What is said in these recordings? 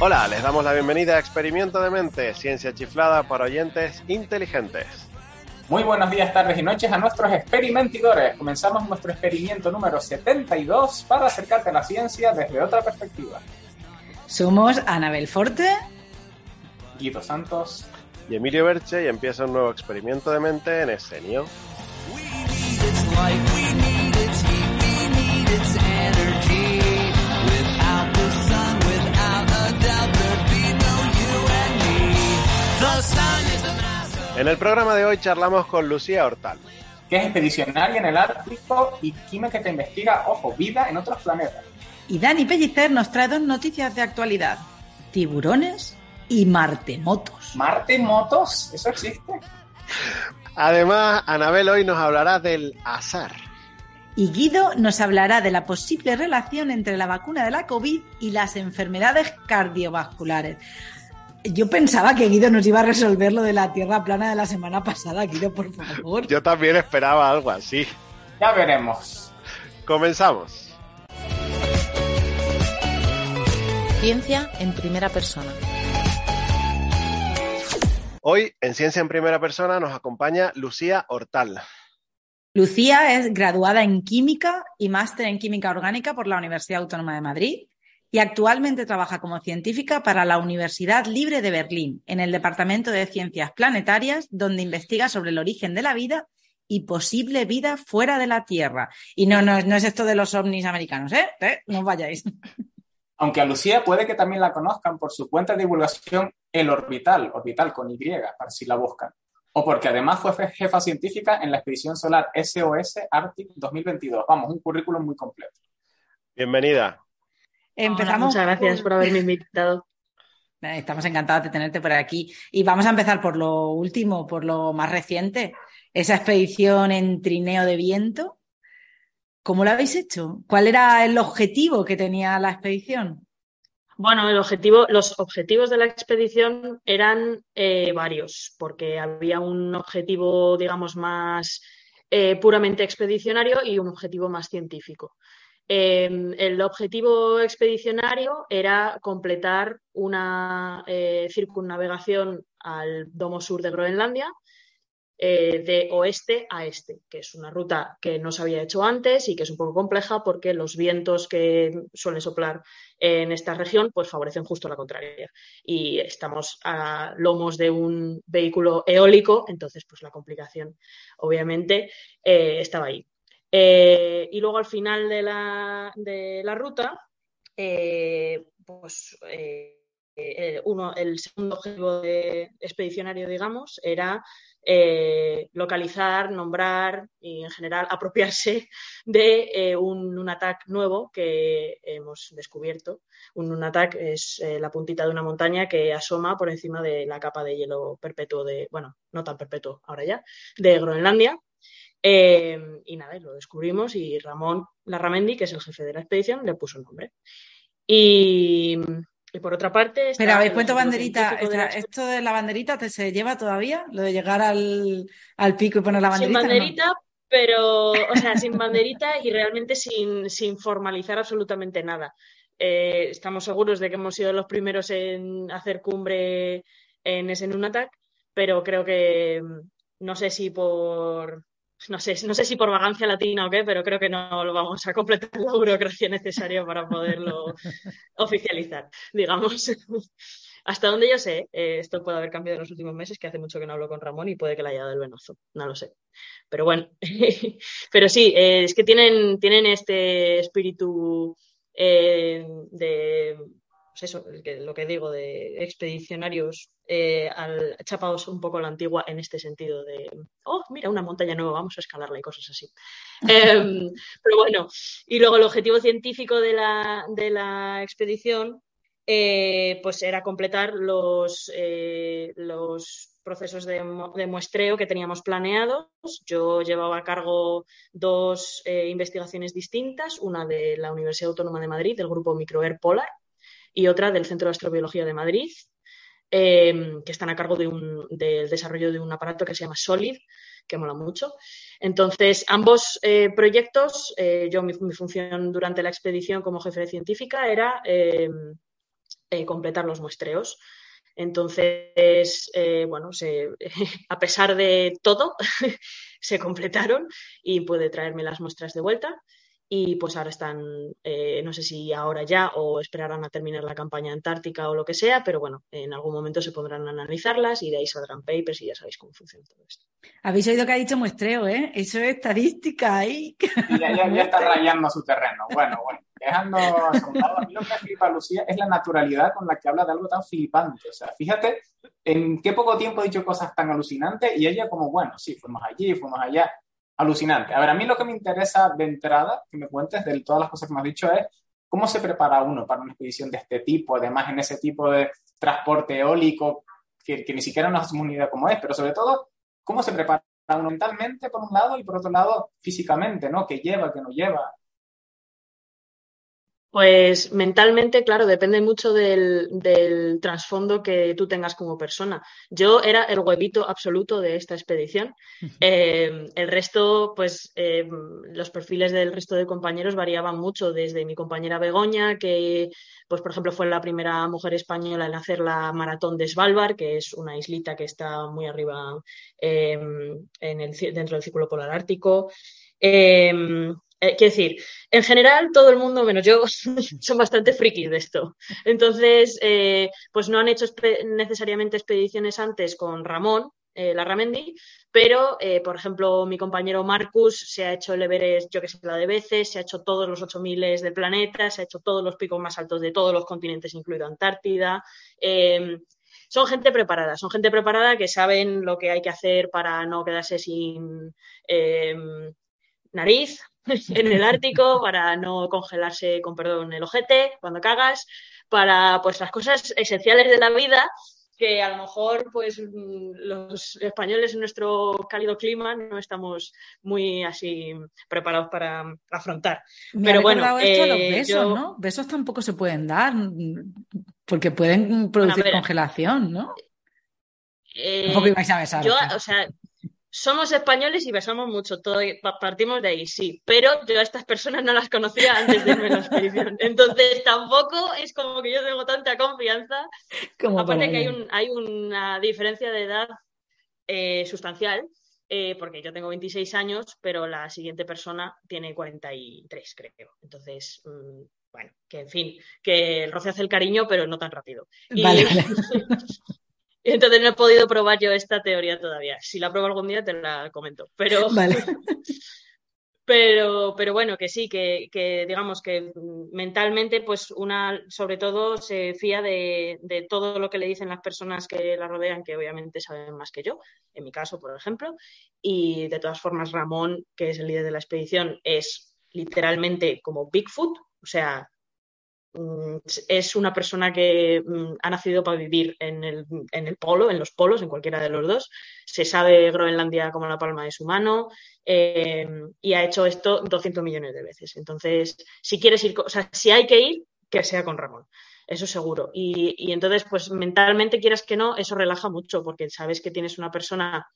Hola, les damos la bienvenida a Experimento de Mente, ciencia chiflada para oyentes inteligentes. Muy buenos días, tardes y noches a nuestros experimentidores. Comenzamos nuestro experimento número 72 para acercarte a la ciencia desde otra perspectiva. Somos Anabel Forte, Guido Santos y Emilio Berche y empieza un nuevo experimento de mente en Escenio. En el programa de hoy charlamos con Lucía Hortal. Que es expedicionaria en el Ártico y química que investiga, ojo, vida en otros planetas. Y Dani Pellicer nos trae dos noticias de actualidad. Tiburones y martemotos. ¿Martemotos? ¿Eso existe? Además, Anabel hoy nos hablará del azar. Y Guido nos hablará de la posible relación entre la vacuna de la COVID y las enfermedades cardiovasculares. Yo pensaba que Guido nos iba a resolver lo de la tierra plana de la semana pasada, Guido, por favor. Yo también esperaba algo así. Ya veremos. Comenzamos. Ciencia en primera persona. Hoy en Ciencia en Primera Persona nos acompaña Lucía Hortal. Lucía es graduada en Química y máster en Química Orgánica por la Universidad Autónoma de Madrid y actualmente trabaja como científica para la Universidad Libre de Berlín en el Departamento de Ciencias Planetarias, donde investiga sobre el origen de la vida y posible vida fuera de la Tierra. Y no, no, no es esto de los ovnis americanos, ¿eh? ¿Eh? No os vayáis. Aunque a Lucía puede que también la conozcan por su cuenta de divulgación El Orbital, Orbital con Y, para si la buscan. O porque además fue jefa científica en la expedición solar SOS Arctic 2022. Vamos, un currículum muy completo. Bienvenida. Empezamos. muchas gracias por haberme invitado. Estamos encantados de tenerte por aquí. Y vamos a empezar por lo último, por lo más reciente. Esa expedición en trineo de viento. ¿Cómo lo habéis hecho? ¿Cuál era el objetivo que tenía la expedición? Bueno, el objetivo, los objetivos de la expedición eran eh, varios, porque había un objetivo, digamos, más eh, puramente expedicionario y un objetivo más científico. Em, el objetivo expedicionario era completar una eh, circunnavegación al domo sur de Groenlandia eh, de oeste a este, que es una ruta que no se había hecho antes y que es un poco compleja porque los vientos que suelen soplar en esta región pues favorecen justo la contraria. Y estamos a lomos de un vehículo eólico, entonces pues la complicación obviamente eh, estaba ahí. Eh, y luego al final de la, de la ruta, pues uno, el segundo objetivo de expedicionario, digamos, era eh, localizar, nombrar y en general apropiarse de eh, un, ataque nuevo que hemos descubierto. Un, un ataque es eh, la puntita de una montaña que asoma por encima de la capa de hielo perpetuo de, bueno, no tan perpetuo ahora ya, de Groenlandia. Y nada, lo descubrimos y Ramón Larramendi, que es el jefe de la expedición, le puso nombre. Y, y por otra parte. Pero habéis puesto banderita. ¿Esto de la banderita te se lleva todavía? Lo de llegar al, pico y poner la banderita. Sin banderita, pero, o sea, sin banderita y realmente sin, sin formalizar absolutamente nada. Eh, estamos seguros de que hemos sido los primeros en hacer cumbre en ese Nunatak, pero creo que no sé si por no sé, no sé si por vagancia latina o qué, pero creo que no lo vamos a completar la burocracia necesaria para poderlo oficializar, digamos. Hasta donde yo sé, eh, esto puede haber cambiado en los últimos meses, que hace mucho que no hablo con Ramón y puede que le haya dado el venozo, no lo sé. Pero bueno, pero sí, eh, es que tienen, tienen este espíritu eh, de pues eso, lo que digo, de expedicionarios eh, al, chapados un poco la antigua en este sentido de, oh, mira, una montaña nueva, vamos a escalarla y cosas así. Em, pero bueno, y luego el objetivo científico de la, de la expedición, eh, pues era completar los, eh, los procesos de, de, muestreo que teníamos planeados. Yo llevaba a cargo dos investigaciones distintas, una de la Universidad Autónoma de Madrid, del grupo Microair Polar, y otra del Centro de Astrobiología de Madrid, em, que están a cargo del desarrollo de un aparato que se llama SOLID, que mola mucho. Entonces, ambos eh, proyectos, eh, yo mi, función durante la expedición como jefe de científica era completar los muestreos. Entonces, bueno, a pesar de todo, se completaron y pude traerme las muestras de vuelta y pues ahora están, eh, no sé si ahora ya o esperarán a terminar la campaña antártica o lo que sea, pero bueno, en algún momento se podrán analizarlas y de ahí saldrán papers y ya sabéis cómo funciona todo esto. Habéis oído que ha dicho muestreo, ¿eh? Eso es estadística ahí. ya, ya, está rayando su terreno. Bueno, bueno, dejando a mí lo que me flipa, Lucía, es la naturalidad con la que habla de algo tan flipante. O sea, fíjate en qué poco tiempo ha dicho cosas tan alucinantes y ella como, bueno, sí, fuimos allí, fuimos allá alucinante. A ver, a mí lo que me interesa de entrada, que me cuentes de todas las cosas que me has dicho, es cómo se prepara uno para una expedición de este tipo, además en ese tipo de transporte eólico, que, ni siquiera una idea cómo es, pero sobre todo, cómo se prepara uno mentalmente, por un lado, y por otro lado, físicamente, ¿no? ¿Qué lleva, qué no lleva? Pues mentalmente, claro, depende mucho del, trasfondo que tú tengas como persona. Yo era el huevito absoluto de esta expedición. Eh, el resto, pues eh, los perfiles del resto de compañeros variaban mucho, desde mi compañera Begoña, que, pues por ejemplo, fue la primera mujer española en hacer la maratón de Svalbard, que es una islita que está muy arriba eh, en el, dentro del Círculo Polar Ártico. Eh, quiero decir, en general todo el mundo, menos yo, son bastante frikis de esto. Entonces, eh, pues no han hecho necesariamente expediciones antes con Ramón, eh, la Ramendi, pero, eh, por ejemplo, mi compañero Marcus se ha hecho el Everest, yo que sé, la de veces, se ha hecho todos los 8000 del planeta, se ha hecho todos los picos más altos de todos los continentes, incluido Antártida. Em, son gente preparada, son gente preparada que saben lo que hay que hacer para no quedarse sin em, nariz, en el Ártico para no congelarse, con perdón, el ojete cuando cagas, para pues las cosas esenciales de la vida que a lo mejor pues los españoles en nuestro cálido clima no estamos muy así preparados para afrontar. Pero bueno, esto los eh, besos, ¿no? Besos tampoco se pueden dar porque pueden producir congelación, ¿no? Eh, ibais a besar. Yo, o sea, somos españoles y besamos mucho, todo, partimos de ahí, sí, pero yo a estas personas no las conocía antes de irme a la expedición. Entonces tampoco es como que yo tengo tanta confianza. Aparte que hay, un, hay una diferencia de edad eh, sustancial, eh, porque yo tengo 26 años, pero la siguiente persona tiene 43, creo. Entonces, mm, bueno, que en fin, que el roce hace el cariño, pero no tan rápido. Vale, vale. Entonces no he podido probar yo esta teoría todavía. Si la pruebo algún día te la comento. Pero, pero, pero bueno, que sí, que, digamos que mentalmente, pues una sobre todo se fía de, de, todo lo que le dicen las personas que la rodean, que obviamente saben más que yo, en mi caso, por ejemplo. Y de todas formas, Ramón, que es el líder de la expedición, es literalmente como Bigfoot, o sea, es una persona que mm, ha nacido para vivir en el, en el, polo, en los polos, en cualquiera de los dos. Se sabe Groenlandia como la palma de su mano em, y ha hecho esto 200 millones de veces. Entonces, si quieres ir, o sea, si hay que ir, que sea con Ramón. Eso seguro. Y, y entonces, pues mentalmente, quieras que no, eso relaja mucho porque sabes que tienes una persona,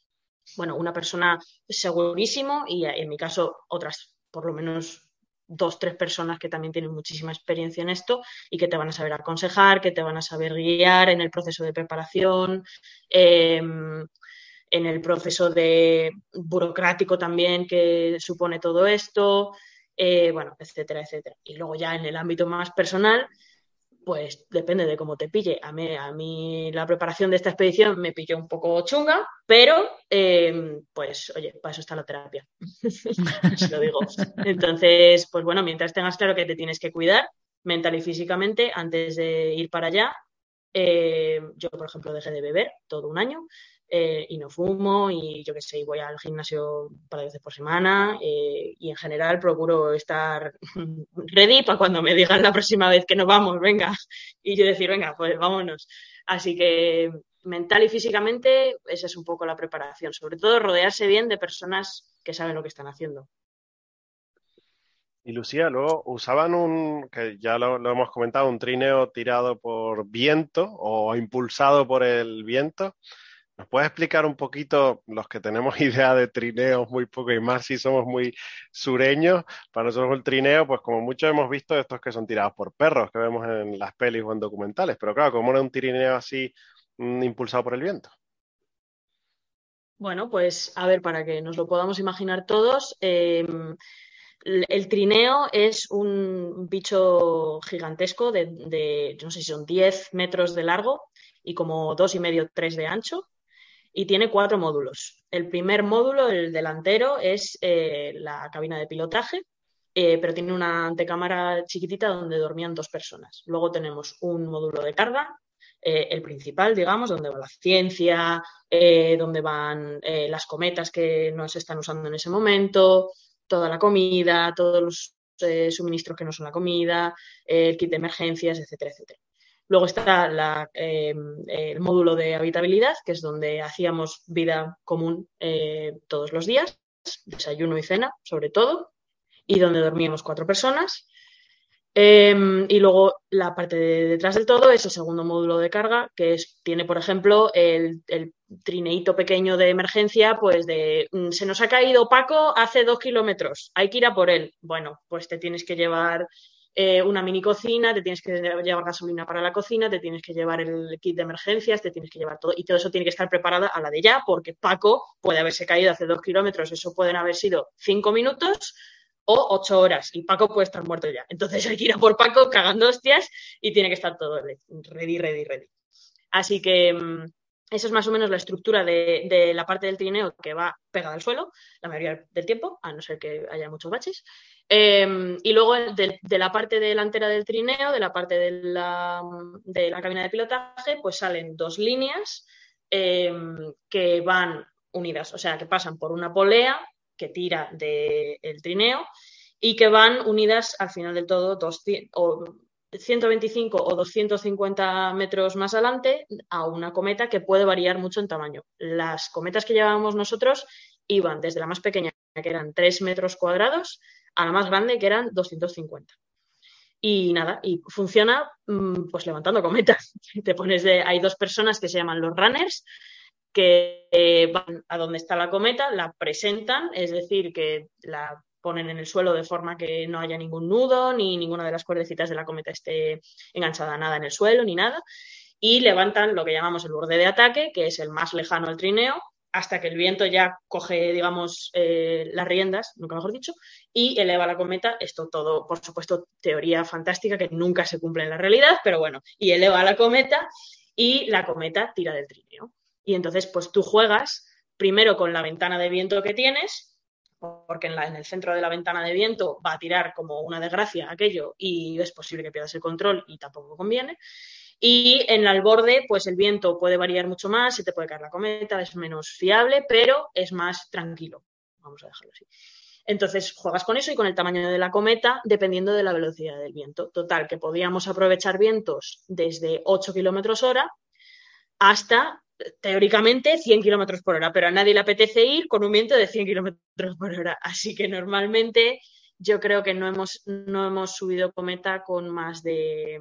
bueno, una persona segurísimo y en mi caso otras por lo menos dos, tres personas que también tienen muchísima experiencia en esto y que te van a saber aconsejar, que te van a saber guiar en el proceso de preparación, em, en el proceso de burocrático también que supone todo esto, eh, bueno, etcétera, etcétera. Y luego ya en el ámbito más personal, pues depende de cómo te pille. A mí, a mí la preparación de esta expedición me pilló un poco chunga, pero em, pues oye, para eso está la terapia. lo digo. Entonces, pues bueno, mientras tengas claro que te tienes que cuidar mental y físicamente antes de ir para allá, eh, yo, por ejemplo, dejé de beber todo un año eh, y no fumo y yo qué sé, voy al gimnasio un par de veces por semana eh, y en general procuro estar ready para cuando me digan la próxima vez que nos vamos, venga, y yo decir, venga, pues vámonos. Así que mental y físicamente esa es un poco la preparación, sobre todo rodearse bien de personas que saben lo que están haciendo. Y Lucía, luego usaban un, que ya lo, hemos comentado, un trineo tirado por viento o impulsado por el viento. ¿Nos puedes explicar un poquito, los que tenemos idea de trineos muy poco y más si somos muy sureños, para nosotros el trineo, pues como muchos hemos visto estos que son tirados por perros, que vemos en las pelis o en documentales, pero claro, ¿cómo era un trineo así mm, impulsado por el viento? Bueno, pues a ver, para que nos lo podamos imaginar todos, em, el trineo es un bicho gigantesco de, no sé si son 10 metros de largo y como dos y medio, tres de ancho, y tiene cuatro módulos. El primer módulo, el delantero, es eh, la cabina de pilotaje, eh, pero tiene una antecámara chiquitita donde dormían dos personas. Luego tenemos un módulo de carga, eh, el principal, digamos, donde va la ciencia, donde van las cometas que no se están usando en ese momento, toda la comida, todos los suministros que no son la comida, el kit de emergencias, etcétera, etcétera. Luego está em, el módulo de habitabilidad, que es donde hacíamos vida común eh, todos los días, desayuno y cena, sobre todo, y donde dormíamos cuatro personas. Em, y luego la parte de detrás del todo es el segundo módulo de carga, que es, tiene, por ejemplo, el, trineito pequeño de emergencia, pues de mm, se nos ha caído Paco hace dos kilómetros, hay que ir a por él. Bueno, pues te tienes que llevar eh, una mini cocina, te tienes que llevar gasolina para la cocina, te tienes que llevar el kit de emergencias, te tienes que llevar todo. Y todo eso tiene que estar preparado a la de ya, porque Paco puede haberse caído hace dos kilómetros, eso pueden haber sido cinco minutos o ocho horas y Paco puede estar muerto ya. Entonces hay que ir a por Paco cagando hostias y tiene que estar todo ready, ready, ready. Así que mm, eso es más o menos la estructura de, la parte del trineo que va pegada al suelo la mayoría del tiempo, a no ser que haya muchos baches. Em, y luego de, la parte delantera del trineo, de la parte de la, cabina de pilotaje, pues salen dos líneas em, que van unidas, o sea, que pasan por una polea que tira del trineo y que van unidas al final del todo dos, 125 o 250 metros más adelante a una cometa que puede variar mucho en tamaño. Las cometas que llevábamos nosotros iban desde la más pequeña, que eran 3 metros cuadrados, a la más grande, que eran 250. Y nada, y funciona mm, pues levantando cometas. Te pones de, hay dos personas que se llaman los runners, que van a donde está la cometa, la presentan, es decir, que la ponen en el suelo de forma que no haya ningún nudo, ni ninguna de las cuerdecitas de la cometa esté enganchada nada en el suelo, ni nada. Y levantan lo que llamamos el borde de ataque, que es el más lejano al trineo, hasta que el viento ya coge, digamos, eh, las riendas, nunca mejor dicho, y eleva la cometa. Esto todo, por supuesto, teoría fantástica que nunca se cumple en la realidad, pero bueno, y eleva la cometa y la cometa tira del trineo. Y entonces, pues tú juegas primero con la ventana de viento que tienes, porque en, el centro de la ventana de viento va a tirar como una desgracia aquello y es posible que pierdas el control y tampoco conviene. Y en el borde, pues el viento puede variar mucho más, se te puede caer la cometa, es menos fiable, pero es más tranquilo. Vamos a dejarlo así. Entonces juegas con eso y con el tamaño de la cometa dependiendo de la velocidad del viento. Total, que podíamos aprovechar vientos desde 8 kilómetros hora hasta teóricamente 100 kilómetros por hora, pero a nadie le apetece ir con un viento de 100 kilómetros por hora. Así que normalmente yo creo que no hemos, no hemos subido cometa con más de,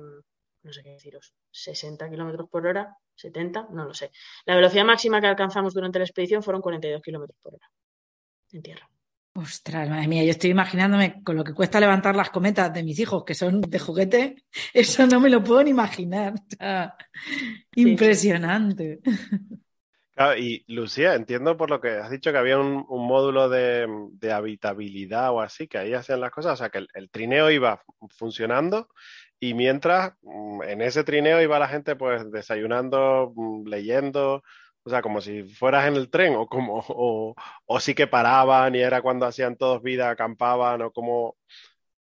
no sé qué deciros, 60 kilómetros por hora, 70, no lo sé. La velocidad máxima que alcanzamos durante la expedición fueron 42 kilómetros por hora en tierra. Ostras, madre mía, yo estoy imaginándome con lo que cuesta levantar las cometas de mis hijos, que son de juguete, eso no me lo puedo ni imaginar. impresionante. y Lucía, entiendo por lo que has dicho que había un, módulo de, habitabilidad o así, que ahí hacían las cosas, o sea, que el, trineo iba funcionando y mientras mm, en ese trineo iba la gente pues desayunando, mm, leyendo, o sea, como si fueras en el tren o como, o, o sí que paraban y era cuando hacían todos vida, acampaban o como,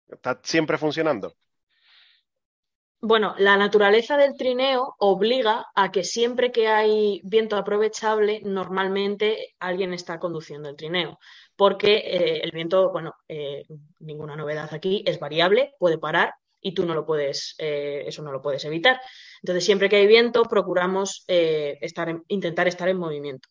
está siempre funcionando. Bueno, la naturaleza del trineo obliga a que siempre que hay viento aprovechable, normalmente alguien está conduciendo el trineo, porque eh, el viento, bueno, eh, ninguna novedad aquí, es variable, puede parar y tú no lo puedes, eh, eso no lo puedes evitar. Entonces, siempre que hay viento, procuramos eh, intentar estar en movimiento.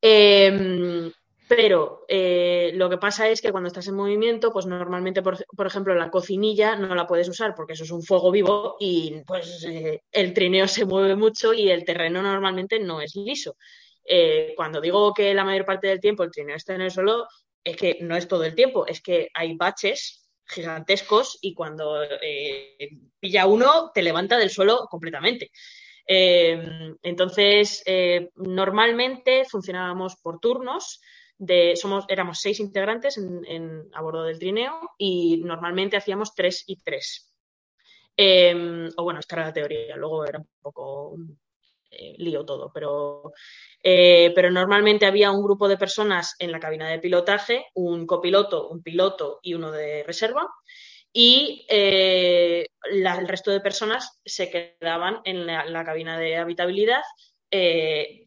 Em, pero eh, lo que pasa es que cuando estás en movimiento, pues normalmente, por, ejemplo, la cocinilla no la puedes usar porque eso es un fuego vivo y pues eh, el trineo se mueve mucho y el terreno normalmente no es liso. Cuando digo que la mayor parte del tiempo el trineo está en el suelo, es que no es todo el tiempo, es que hay baches gigantescos y cuando pilla uno te levanta del suelo completamente. entonces, normalmente funcionábamos por turnos somos, éramos seis integrantes a bordo del trineo y normalmente hacíamos tres y tres. O bueno, esta era la teoría, luego era un poco eh, lío todo, pero, eh, pero normalmente había un grupo de personas en la cabina de pilotaje, un copiloto, un piloto y uno de reserva, y eh, el resto de personas se quedaban en la cabina de habitabilidad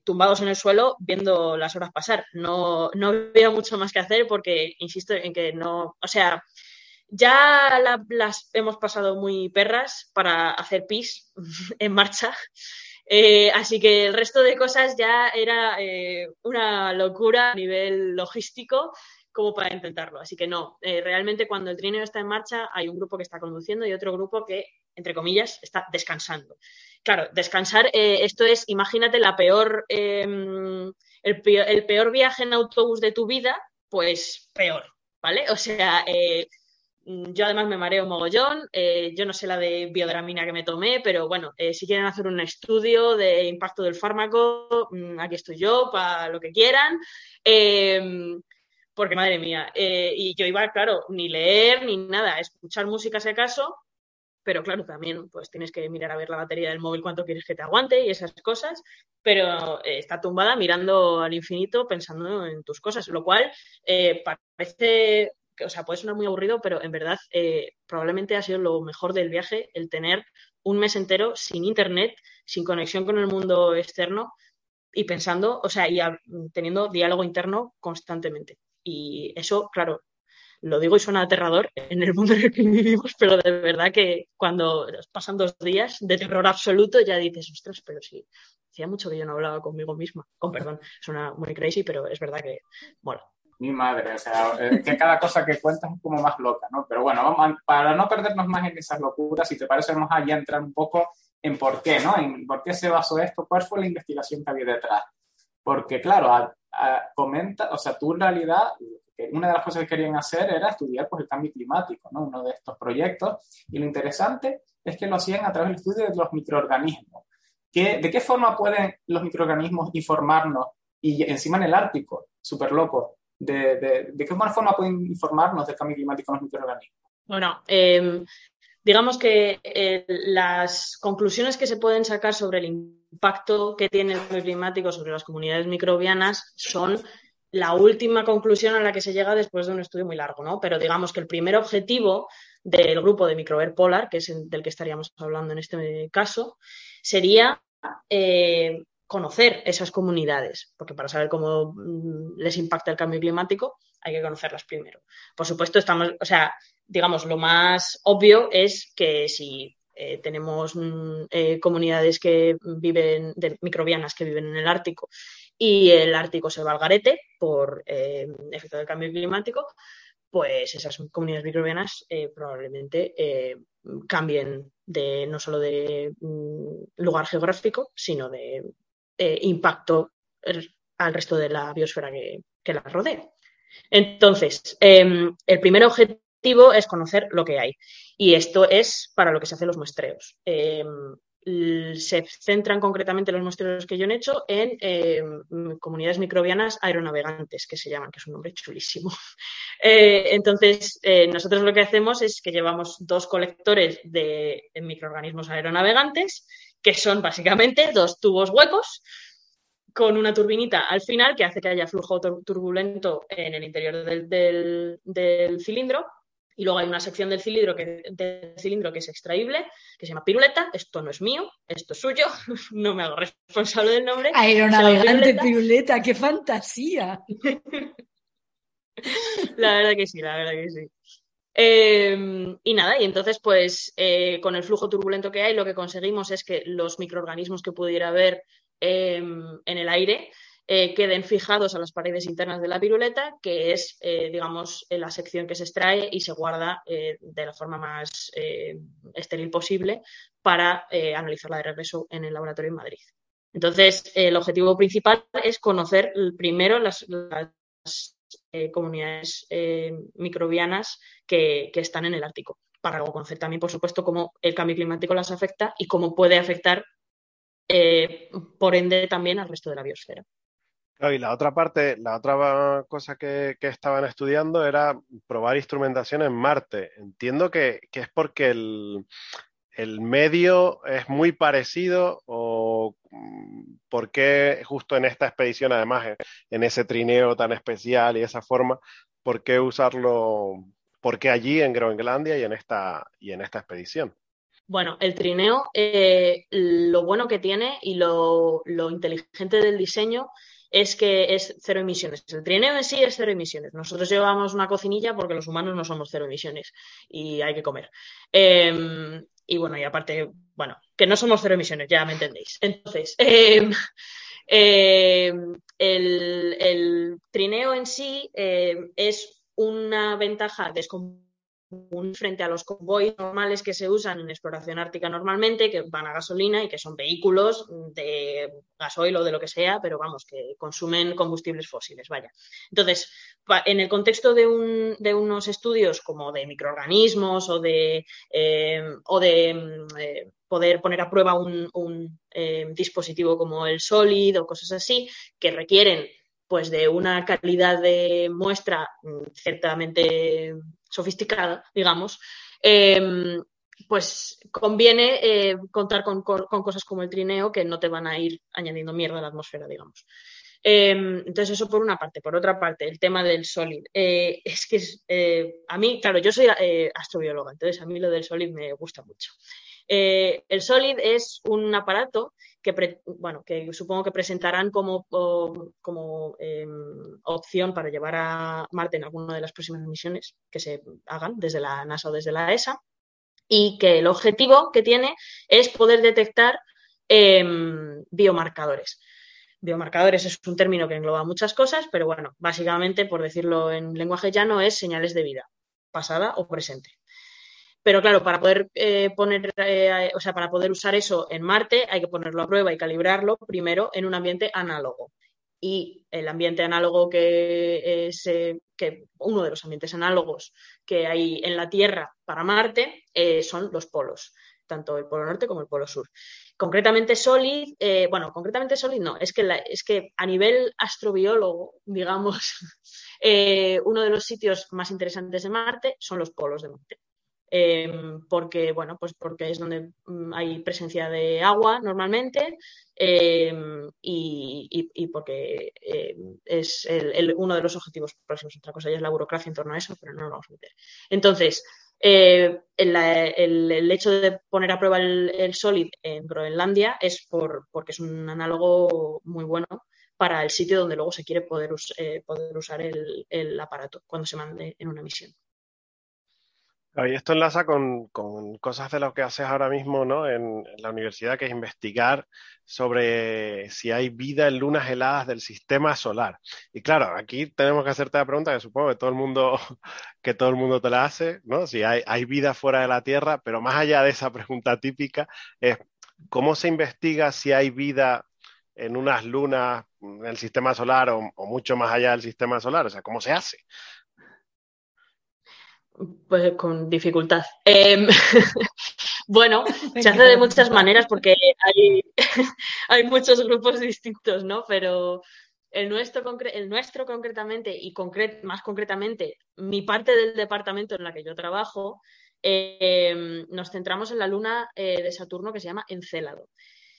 tumbados en el suelo viendo las horas pasar. No, no había mucho más que hacer porque, insisto en que no, o sea, ya las hemos pasado muy perras para hacer pis en marcha. Eh, así que el resto de cosas ya era eh, una locura a nivel logístico como para intentarlo. Así que no, realmente cuando el trineo está en marcha hay un grupo que está conduciendo y otro grupo que, entre comillas, está descansando. Claro, descansar, eh, esto es, imagínate la peor, em, el, peor, viaje en autobús de tu vida, pues peor, ¿vale? O sea, eh, yo además me mareo mogollón, eh, yo no sé la de biodramina que me tomé, pero bueno, si quieren hacer un estudio de impacto del fármaco, mm, aquí estoy yo para lo que quieran. Em, porque madre mía, y yo iba, claro, ni leer ni nada, escuchar música si acaso, pero claro, también pues tienes que mirar a ver la batería del móvil cuánto quieres que te aguante y esas cosas, pero eh, está tumbada mirando al infinito pensando en tus cosas, lo cual eh, parece, o sea, puede sonar muy aburrido, pero en verdad eh, probablemente ha sido lo mejor del viaje el tener un mes entero sin internet, sin conexión con el mundo externo y pensando, o sea, y teniendo diálogo interno constantemente. Y eso, claro, lo digo y suena aterrador en el mundo en el que vivimos, pero de verdad que cuando pasan dos días de terror absoluto ya dices, ostras, pero sí, hacía mucho que yo no hablaba conmigo misma. Con perdón, suena muy crazy, pero es verdad que mola. Mi madre, o sea, eh, que cada cosa que cuentas es como más loca, ¿no? Pero bueno, vamos para no perdernos más en esas locuras, si te parece, vamos a ya entrar un poco en por qué, ¿no? En por qué se basó esto, cuál fue la investigación que había detrás. Porque, claro, comenta, o sea, tú en realidad una de las cosas que querían hacer era estudiar pues, el cambio climático, ¿no? uno de estos proyectos. Y lo interesante es que lo hacían a través del estudio de los microorganismos. ¿Qué, ¿De qué forma pueden los microorganismos informarnos? Y encima en el Ártico, súper loco. De, qué forma pueden informarnos del cambio climático los microorganismos? Bueno, eh, digamos que eh, las conclusiones que se pueden sacar sobre el impacto que tiene el cambio climático sobre las comunidades microbianas son la última conclusión a la que se llega después de un estudio muy largo, ¿no? Pero digamos que el primer objetivo del grupo de Microver Polar, que es del que estaríamos hablando en este caso, sería eh, conocer esas comunidades, porque para saber cómo mm, les impacta el cambio climático hay que conocerlas primero. Por supuesto, estamos, o sea, digamos, lo más obvio es que si eh, tenemos mm, eh, comunidades que viven, de microbianas que viven en el Ártico y el Ártico se va al garete por eh, efecto del cambio climático, pues esas comunidades microbianas probablemente cambien de no solo de mm, lugar geográfico, sino de impacto al resto de la biosfera que, que la rodea. Entonces, em, el primer objetivo es conocer lo que hay. Y esto es para lo que se hacen los muestreos. Em, se centran concretamente los muestreos que yo he hecho en eh, comunidades microbianas aeronavegantes, que se llaman, que es un nombre chulísimo. Eh, entonces, eh, nosotros lo que hacemos es que llevamos dos colectores de microorganismos aeronavegantes, que son básicamente dos tubos huecos con una turbinita al final que hace que haya flujo turbulento en el interior del cilindro y luego hay una sección del cilindro, que, del cilindro que es extraíble, que se llama piruleta. Esto no es mío, esto es suyo, no me hago responsable del nombre. Aeronavegante piruleta. piruleta, qué fantasía. la verdad que sí, la verdad que sí. Em, y nada, y entonces, pues eh, con el flujo turbulento que hay, lo que conseguimos es que los microorganismos que pudiera haber em, en el aire eh, queden fijados a las paredes internas de la piruleta, que es, eh, digamos, la sección que se extrae y se guarda de la forma más estéril posible para analizarla de regreso en el laboratorio en Madrid. Entonces, el objetivo principal es conocer primero las, comunidades microbianas que, que están en el Ártico para luego conocer también, por supuesto, cómo el cambio climático las afecta y cómo puede afectar, eh, por ende, también al resto de la biosfera. y la otra parte, la otra cosa que, estaban estudiando era probar instrumentación en Marte. Entiendo que, es porque el, medio es muy parecido o mm, por qué justo en esta expedición, además, en ese trineo tan especial y esa forma, por qué usarlo ¿Por qué allí en Groenlandia y en esta, y en esta expedición? Bueno, el trineo, eh, lo bueno que tiene y lo, inteligente del diseño es que es cero emisiones. El trineo en sí es cero emisiones. Nosotros llevamos una cocinilla porque los humanos no somos cero emisiones y hay que comer. Em, y bueno, y aparte, bueno, que no somos cero emisiones, ya me entendéis. Entonces, em, em, el, trineo en sí es una ventaja descomunal frente a los convoys normales que se usan en exploración ártica normalmente, que van a gasolina y que son vehículos de gasoil o de lo que sea, pero vamos, que consumen combustibles fósiles, vaya. Entonces, en el contexto de, unos estudios como de microorganismos o de, eh, o de mm, eh, poder poner a prueba un, eh, dispositivo como el SOLID o cosas así, que requieren pues de una calidad de muestra mm, ciertamente sofisticada, digamos, em, pues conviene eh, contar con, cosas como el trineo que no te van a ir añadiendo mierda a la atmósfera, digamos. Em, entonces, eso por una parte. Por otra parte, el tema del SOLID. Eh, es que eh, a mí, claro, yo soy astrobióloga, entonces a mí lo del SOLID me gusta mucho. El SOLID es un aparato que, bueno, que supongo que presentarán como, como em, opción para llevar a Marte en alguna de las próximas misiones que se hagan desde la NASA o desde la ESA y que el objetivo que tiene es poder detectar em, biomarcadores. Biomarcadores es un término que engloba muchas cosas, pero bueno, básicamente, por decirlo en lenguaje llano, es señales de vida, pasada o presente. Pero claro, para poder eh, poner, eh, o sea, para poder usar eso en Marte hay que ponerlo a prueba y calibrarlo primero en un ambiente análogo. Y el ambiente análogo que es que uno de los ambientes análogos que hay en la Tierra para Marte eh, son los polos, tanto el polo norte como el polo sur. Concretamente Solid, bueno, concretamente Solid no, es que, es que a nivel astrobiólogo, digamos, uno de los sitios más interesantes de Marte son los polos de Marte. Em, porque, bueno, pues porque es donde mm, hay presencia de agua normalmente em, y, porque em, es uno de los objetivos próximos. Otra cosa ya es la burocracia en torno a eso, pero no lo vamos a meter. Entonces, eh, el, hecho de poner a prueba el, SOLID en Groenlandia es por, porque es un análogo muy bueno para el sitio donde luego se quiere poder, eh, poder usar el aparato cuando se mande en una misión. Y esto enlaza con, cosas de lo que haces ahora mismo ¿no? en, la universidad, que es investigar sobre si hay vida en lunas heladas del sistema solar. Y claro, aquí tenemos que hacerte la pregunta que supongo que todo el mundo, que todo el mundo te la hace, ¿no? Si hay, hay vida fuera de la Tierra, pero más allá de esa pregunta típica, es cómo se investiga si hay vida en unas lunas en el sistema solar o, o mucho más allá del sistema solar, o sea, ¿cómo se hace? Pues con dificultad. Em, bueno, se hace de muchas maneras porque hay, hay muchos grupos distintos, ¿no? Pero el nuestro, el nuestro concretamente y más concretamente mi parte del departamento en la que yo trabajo, em, nos centramos en la luna eh, de Saturno que se llama Encélado.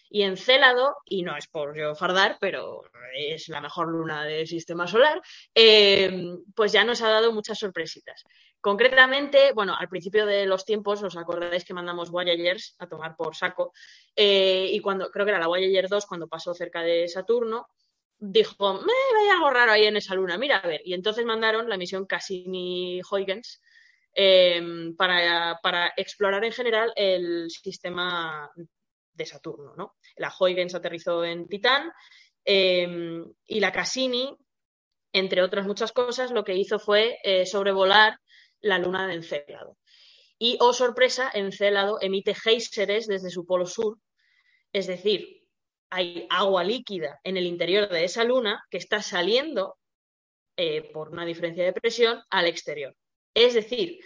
Y Encélado, y no es por yo fardar, pero es la mejor luna del sistema solar, em, pues ya nos ha dado muchas sorpresitas. Concretamente, bueno, al principio de los tiempos, os acordáis que mandamos Voyagers a tomar por saco, eh, y cuando, creo que era la Voyager 2, cuando pasó cerca de Saturno, dijo, me hay algo raro ahí en esa luna, mira a ver. Y entonces mandaron la misión Cassini-Huygens em, para, para, explorar en general el sistema de Saturno, ¿no? La Huygens aterrizó en Titán Em, y la Cassini, entre otras muchas cosas, lo que hizo fue eh, sobrevolar la luna de Encélado. Y, oh sorpresa, Encélado emite géiseres desde su polo sur, es decir, hay agua líquida en el interior de esa luna que está saliendo eh, por una diferencia de presión al exterior. Es decir,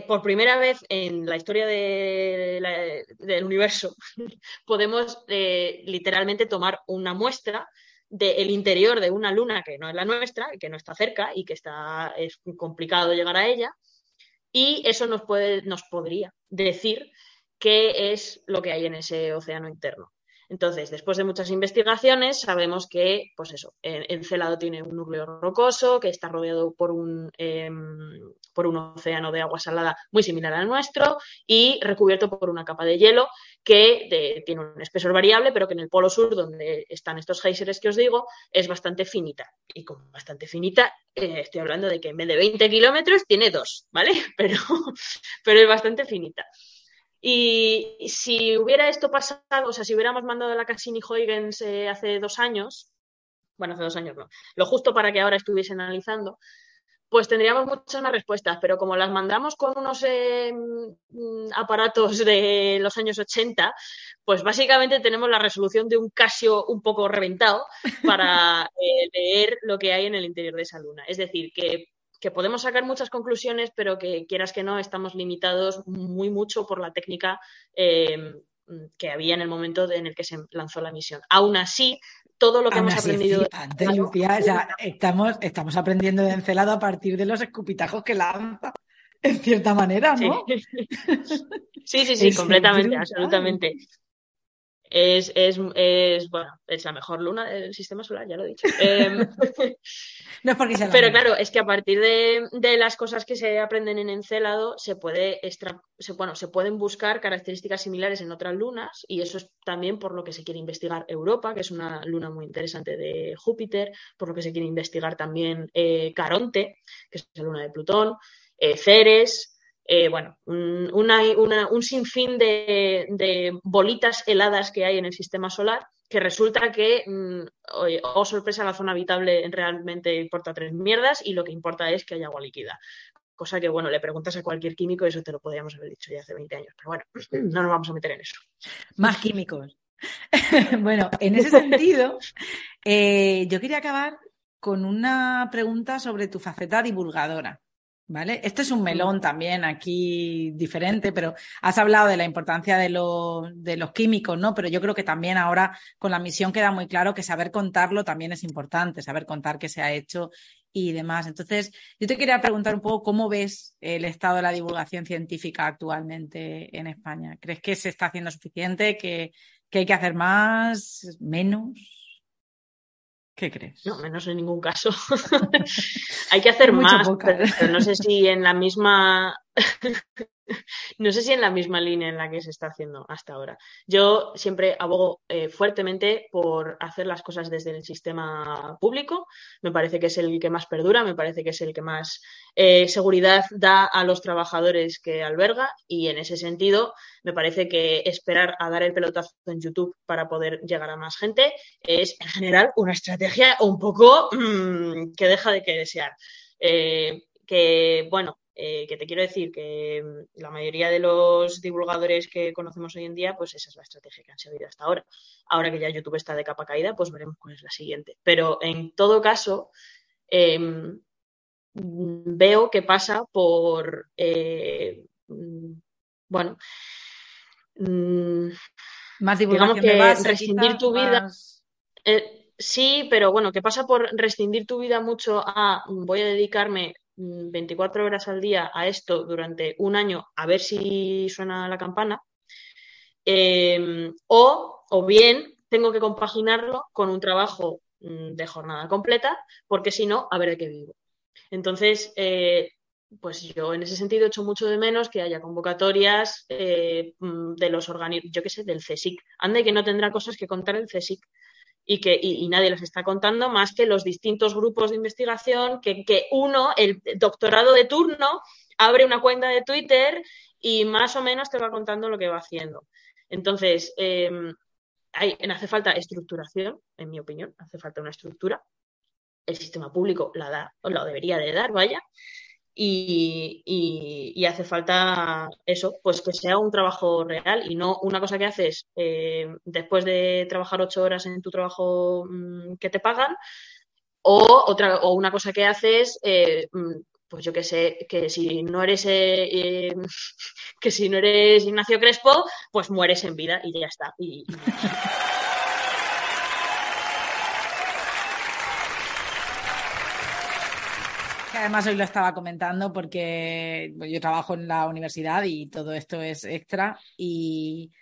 por primera vez en la historia del universo podemos eh, literalmente tomar una muestra del interior de una luna que no es la nuestra, que no está cerca y que está, es complicado llegar a ella, y eso nos, puede, nos podría decir qué es lo que hay en ese océano interno. Entonces, después de muchas investigaciones, sabemos que, pues eso, Encelado tiene un núcleo rocoso que está rodeado por un, em, por un océano de agua salada muy similar al nuestro y recubierto por una capa de hielo que tiene un espesor variable, pero que en el polo sur, donde están estos géiseres que os digo, es bastante finita. Y como bastante finita, eh, estoy hablando de que en vez de 20 kilómetros tiene dos, ¿vale? Pero, pero es bastante finita. Y si hubiera esto pasado, o sea, si hubiéramos mandado la Cassini-Huygens eh, hace dos años, bueno, hace dos años no, lo justo para que ahora estuviese analizando, pues tendríamos muchas más respuestas, pero como las mandamos con unos eh, mm, aparatos de los años 80, pues básicamente tenemos la resolución de un Casio un poco reventado para eh, leer lo que hay en el interior de esa luna. Es decir, que que podemos sacar muchas conclusiones, pero que quieras que no, estamos limitados muy mucho por la técnica eh, que había en el momento en el que se lanzó la misión. Aún así, todo lo que hemos aprendido. estamos, estamos aprendiendo de Encelado a partir de los escupitajos que lanza, en cierta manera, ¿no? Sí, sí, sí, completamente, absolutamente. Es, es, es, bueno, es la mejor luna del sistema solar, ya lo he dicho. Em, no es porque sea Pero claro, es que a partir de, de, las cosas que se aprenden en Encélado, se, puede se, bueno, se pueden buscar características similares en otras lunas, y eso es también por lo que se quiere investigar Europa, que es una luna muy interesante de Júpiter, por lo que se quiere investigar también eh, Caronte, que es la luna de Plutón, eh, Ceres, eh, bueno, un, sinfín de, bolitas heladas que hay en el sistema solar, que resulta que, mm, oh sorpresa, la zona habitable realmente importa tres mierdas y lo que importa es que haya agua líquida. Cosa que, bueno, le preguntas a cualquier químico eso te lo podríamos haber dicho ya hace 20 años. Pero bueno, no nos vamos a meter en eso. Más químicos. bueno, en ese sentido, eh, yo quería acabar con una pregunta sobre tu faceta divulgadora. ¿Vale? Este es un melón también aquí diferente, pero has hablado de la importancia de, de, los químicos, ¿no? Pero yo creo que también ahora con la misión queda muy claro que saber contarlo también es importante, saber contar qué se ha hecho y demás. Entonces, yo te quería preguntar un poco cómo ves el estado de la divulgación científica actualmente en España. ¿Crees que se está haciendo suficiente? ¿Que, que hay que hacer más? ¿Menos? ¿Qué crees? No, menos en ningún caso. Hay que hacer más, pero, no sé si en la misma no sé si en la misma línea en la que se está haciendo hasta ahora. Yo siempre abogo eh, fuertemente por hacer las cosas desde el sistema público. Me parece que es el que más perdura, me parece que es el que más eh, seguridad da a los trabajadores que alberga y en ese sentido me parece que esperar a dar el pelotazo en YouTube para poder llegar a más gente es en general una estrategia un poco mm, que deja de que desear. Eh, que bueno, eh, que te quiero decir que mm, la mayoría de los divulgadores que conocemos hoy en día, pues esa es la estrategia que han seguido hasta ahora. Ahora que ya YouTube está de capa caída, pues veremos cuál es la siguiente. Pero en todo caso, em, veo que pasa por, eh, mm, bueno, mm, más digamos que rescindir tu vida. Eh, sí, pero bueno, que pasa por rescindir tu vida mucho a voy a dedicarme 24 horas al día a esto durante un año a ver si suena la campana, em, o, o bien tengo que compaginarlo con un trabajo mm, de jornada completa, porque si no, a ver de qué vivo. Entonces, eh, pues yo en ese sentido echo mucho de menos que haya convocatorias eh, mm, de los organismos, yo qué sé, del CSIC. Anda que no tendrá cosas que contar el CSIC y que y, nadie les está contando más que los distintos grupos de investigación que, que, uno, el doctorado de turno, abre una cuenta de Twitter y más o menos te va contando lo que va haciendo. Entonces, em, hay, hace falta estructuración, en mi opinión, hace falta una estructura. El sistema público la da, o la debería de dar, vaya. Y, hace falta eso, pues que sea un trabajo real y no una cosa que haces eh, después de trabajar ocho horas en tu trabajo mm, que te pagan o otra o una cosa que haces eh, mm, pues yo que sé que si no eres eh, que si no eres Ignacio Crespo pues mueres en vida y ya está y... además hoy lo estaba comentando porque yo trabajo en la universidad y todo esto es extra y,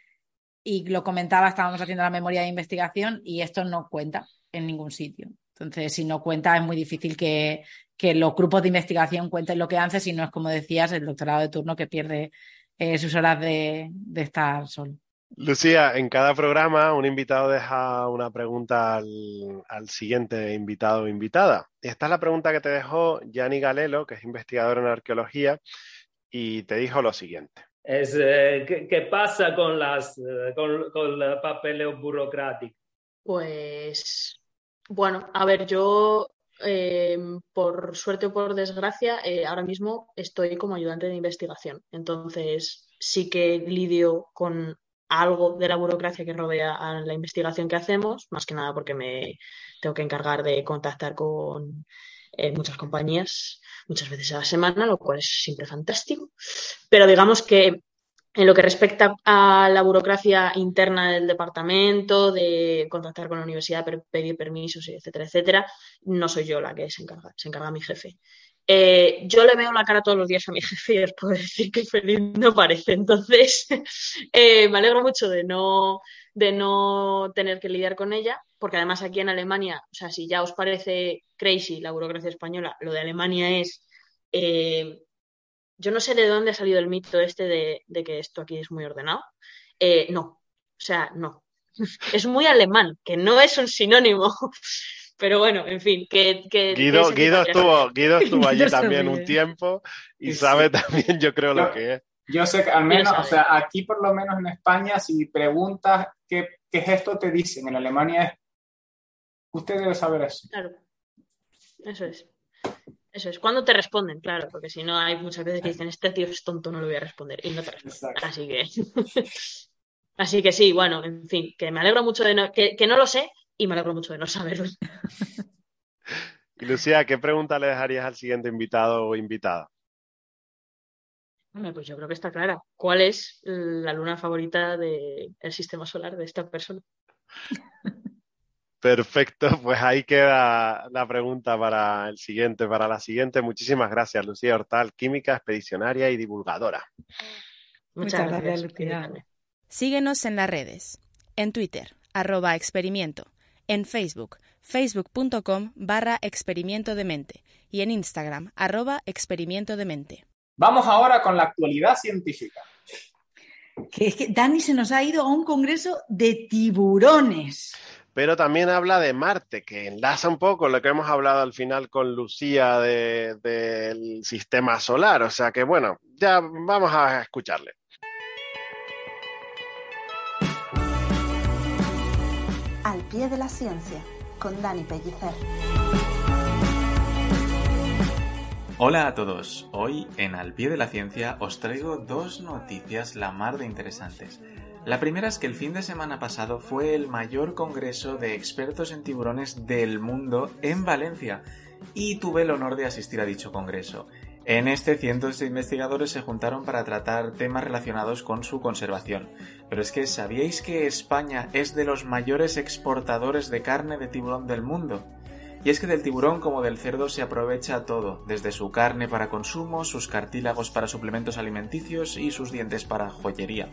y lo comentaba, estábamos haciendo la memoria de investigación y esto no cuenta en ningún sitio. Entonces, si no cuenta, es muy difícil que, que los grupos de investigación cuenten lo que hacen, si no es como decías, el doctorado de turno que pierde eh, sus horas de, de estar solo. Lucía, en cada programa un invitado deja una pregunta al, siguiente invitado o invitada. Esta es la pregunta que te dejó Gianni Galelo, que es investigador en arqueología, y te dijo lo siguiente. Es, eh, ¿qué, pasa con, las, eh, con, con el papeleo burocrático? Pues, bueno, a ver, yo eh, por suerte o por desgracia, ahora mismo estoy como ayudante de investigación. Entonces, sí que lidio con algo de la burocracia que rodea a la investigación que hacemos, más que nada porque me tengo que encargar de contactar con eh, muchas compañías muchas veces a la semana, lo cual es siempre fantástico. Pero digamos que en lo que respecta a la burocracia interna del departamento, de contactar con la universidad, pedir permisos, etcétera, etcétera, no soy yo la que se encarga, se encarga mi jefe. Eh, yo le veo la cara todos los días a mi jefe y os puedo decir que feliz no parece. Entonces, eh, me alegro mucho de no, de no tener que lidiar con ella, porque además aquí en Alemania, o sea, si ya os parece crazy la burocracia española, lo de Alemania es... Eh, yo no sé de dónde ha salido el mito este de, de que esto aquí es muy ordenado. no, o sea, no. Es muy alemán, que no es un sinónimo. Pero bueno, en fin, que... Guido, Guido, estuvo, Guido estuvo allí también un tiempo y sabe también, yo creo, lo que es. Yo sé que al menos, o sea, aquí por lo menos en España, si preguntas qué, qué gesto te dicen, en Alemania es, usted debe saber eso. Claro, eso es. Eso es, cuando te responden, claro, porque si no hay muchas veces que dicen, este tío es tonto, no lo voy a responder, y no te responden. Así que, así que sí, bueno, en fin, que me alegro mucho de no, que, que no lo sé, y me alegro mucho de no saberlo. y Lucía, ¿qué pregunta le dejarías al siguiente invitado o invitada? pues yo creo que está clara. ¿Cuál es la luna favorita del sistema solar de esta persona? Perfecto, pues ahí queda la pregunta para el siguiente, para la siguiente. Muchísimas gracias, Lucía Hortal, química, expedicionaria y divulgadora. Muchas, gracias, Lucía. Síguenos en las redes, en Twitter, arroba experimento, en Facebook, facebook.com barra experimento de mente y en Instagram, arroba experimento de mente. Vamos ahora con la actualidad científica. Que es que Dani se nos ha ido a un congreso de tiburones. Pero también habla de Marte, que enlaza un poco lo que hemos hablado al final con Lucía del sistema solar. O sea que bueno, ya vamos a escucharle. Pie de la ciencia, con Dani Pellicer. Hola a todos, hoy en Al pie de la ciencia os traigo dos noticias la mar de interesantes. La primera es que el fin de semana pasado fue el mayor congreso de expertos en tiburones del mundo en Valencia y tuve el honor de asistir a dicho congreso. En este cientos de investigadores se juntaron para tratar temas relacionados con su conservación. Pero es que ¿sabíais que España es de los mayores exportadores de carne de tiburón del mundo? Y es que del tiburón como del cerdo se aprovecha todo, desde su carne para consumo, sus cartílagos para suplementos alimenticios y sus dientes para joyería.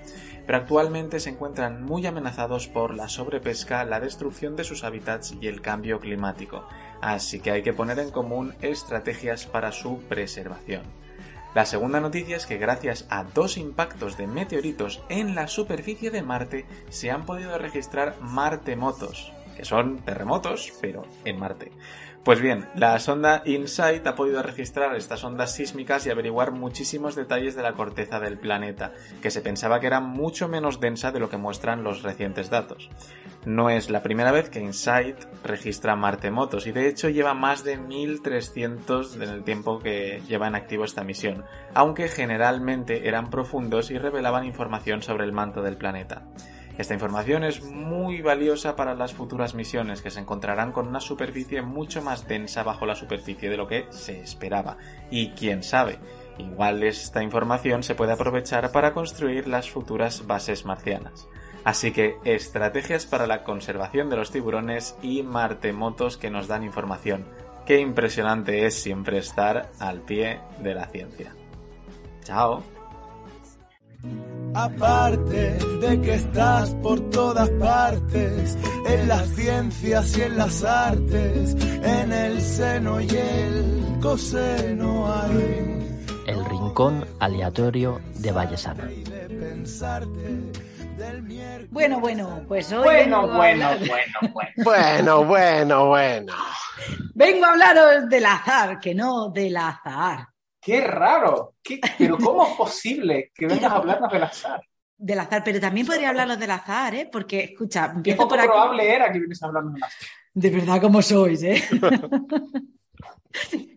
Pero actualmente se encuentran muy amenazados por la sobrepesca, la destrucción de sus hábitats y el cambio climático así que hay que poner en común estrategias para su preservación. La segunda noticia es que gracias a dos impactos de meteoritos en la superficie de Marte se han podido registrar martemotos, que son terremotos, pero en Marte. Pues bien, la sonda InSight ha podido registrar estas ondas sísmicas y averiguar muchísimos detalles de la corteza del planeta, que se pensaba que era mucho menos densa de lo que muestran los recientes datos. No es la primera vez que InSight registra martemotos y de hecho lleva más de 1300 en el tiempo que lleva en activo esta misión, aunque generalmente eran profundos y revelaban información sobre el manto del planeta. Esta información es muy valiosa para las futuras misiones que se encontrarán con una superficie mucho más densa bajo la superficie de lo que se esperaba. Y quién sabe, igual esta información se puede aprovechar para construir las futuras bases marcianas. Así que estrategias para la conservación de los tiburones y martemotos que nos dan información. Qué impresionante es siempre estar al pie de la ciencia. Chao. Aparte de que estás por todas partes, en las ciencias y en las artes, en el seno y el coseno hay. El rincón aleatorio de Vallesana. Bueno, bueno, pues hoy. Bueno, bueno, bueno, bueno. Bueno, bueno, bueno. Vengo a hablaros del azar, que no del azar. Qué raro. ¿Qué- Pero ¿cómo es posible que vengas a hablarnos del azar? Del azar, pero también podría hablaros del azar, ¿eh? Porque, escucha, Qué empiezo poco por aquí. probable era que vienes a hablarnos del azar. De verdad, como sois, ¿eh?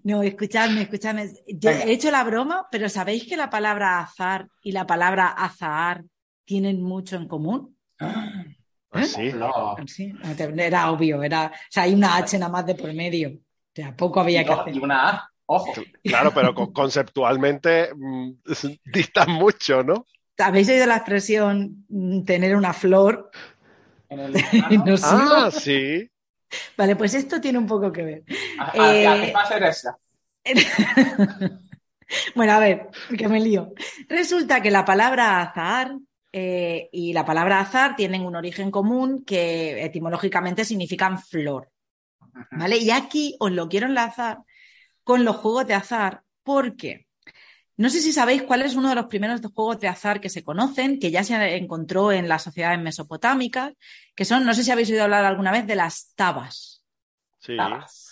No, escuchadme, escuchadme. Yo he hecho la broma, pero ¿sabéis que la palabra azar y la palabra azahar tienen mucho en común? Así. No. Sí, era obvio, era, o sea, hay una H nada más de por medio. O sea, poco había que No, hacer. y una A. Ojo. Claro, pero con- conceptualmente mm, distan mucho, ¿no? ¿Habéis oído la expresión mm, tener una flor? En el, No sé. Ah, sí. Vale, pues esto tiene un poco que ver. a, Eh, a, a qué pasa esa? Bueno, a ver, que me lío. Resulta que la palabra azar eh, y la palabra azar tienen un origen común que etimológicamente significan flor. ¿Vale? Y aquí os lo quiero enlazar con los juegos de azar porque no sé si sabéis cuál es uno de los primeros juegos de azar que se conocen, que ya se encontró en las sociedades mesopotámicas, que son, no sé si habéis oído hablar alguna vez de las tabas. Sí. Tabas.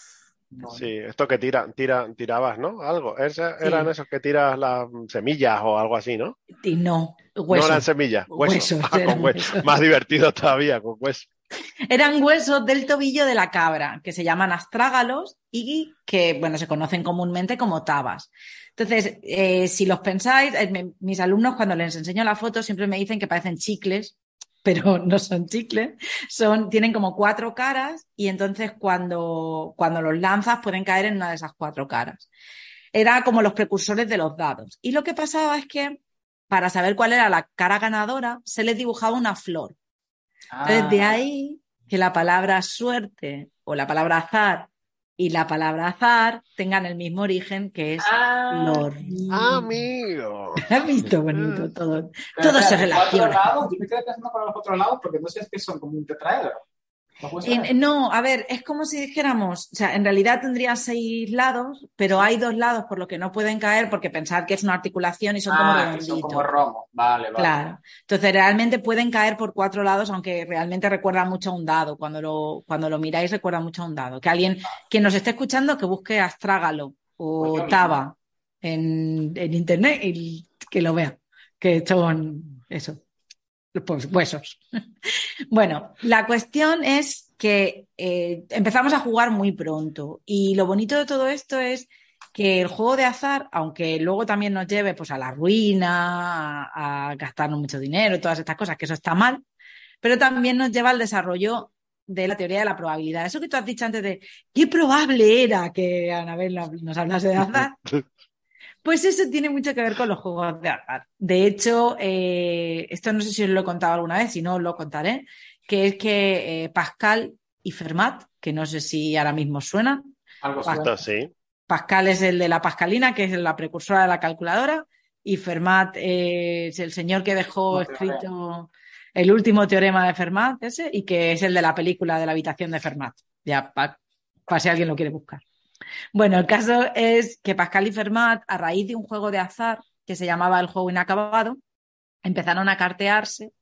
Sí, esto que tira, tira, tirabas, ¿no? Algo. Eran esos que tiras las semillas o algo así, ¿no? Y no, No eran semillas. Huesos, Ah, con huesos. Más divertido todavía, con huesos. Eran huesos del tobillo de la cabra, que se llaman astrágalos y que, bueno, se conocen comúnmente como tabas. Entonces, eh, si los pensáis, eh, mis alumnos cuando les enseño la foto siempre me dicen que parecen chicles, pero no son chicles, son, tienen como cuatro caras y entonces cuando, cuando los lanzas pueden caer en una de esas cuatro caras. Era como los precursores de los dados. Y lo que pasaba es que para saber cuál era la cara ganadora, se les dibujaba una flor. Entonces, de Ah, ahí que la palabra suerte o la palabra azar y la palabra azar tengan el mismo origen que es ah, lor. Amigo. ¿Has visto bonito todo? pero todo se espera, ¿cuatro relaciona. lados? Yo me quedé pensando con los otros lados porque no sé si son como un tetraedro. ¿No? Eh, a ver, es como si dijéramos, o sea, en realidad tendría seis lados, pero hay dos lados por los que no pueden caer porque pensad que es una articulación y son como ah, que son como romos. Vale, vale. Claro. Entonces, realmente pueden caer por cuatro lados, aunque realmente recuerda mucho a un dado. Cuando lo, cuando lo miráis, recuerda mucho a un dado. Que alguien, quien nos esté escuchando, que busque astrágalo Pues o mismo. taba en, en internet y que lo vea. Que son eso, pues huesos. Bueno, la cuestión es que eh, empezamos a jugar muy pronto. Y lo bonito de todo esto es que el juego de azar, aunque luego también nos lleve pues, a la ruina, a, a gastarnos mucho dinero, todas estas cosas, que eso está mal, pero también nos lleva al desarrollo de la teoría de la probabilidad. Eso que tú has dicho antes de qué probable era que Anabel nos- hablase de azar. Pues eso tiene mucho que ver con los juegos de azar. De hecho, eh, esto no sé si os lo he contado alguna vez, si no os lo contaré, que es que eh, Pascal y Fermat, que no sé si ahora mismo suenan, Algo. Esto sí. Pascal es el de la pascalina, que es la precursora de la calculadora, y Fermat eh, es el señor que dejó No, escrito el último teorema de Fermat, ese, y que es el de la película de la habitación de Fermat. Ya, para si alguien lo quiere buscar. Bueno, el caso es que Pascal y Fermat, a raíz de un juego de azar que se llamaba el juego inacabado, empezaron a cartearse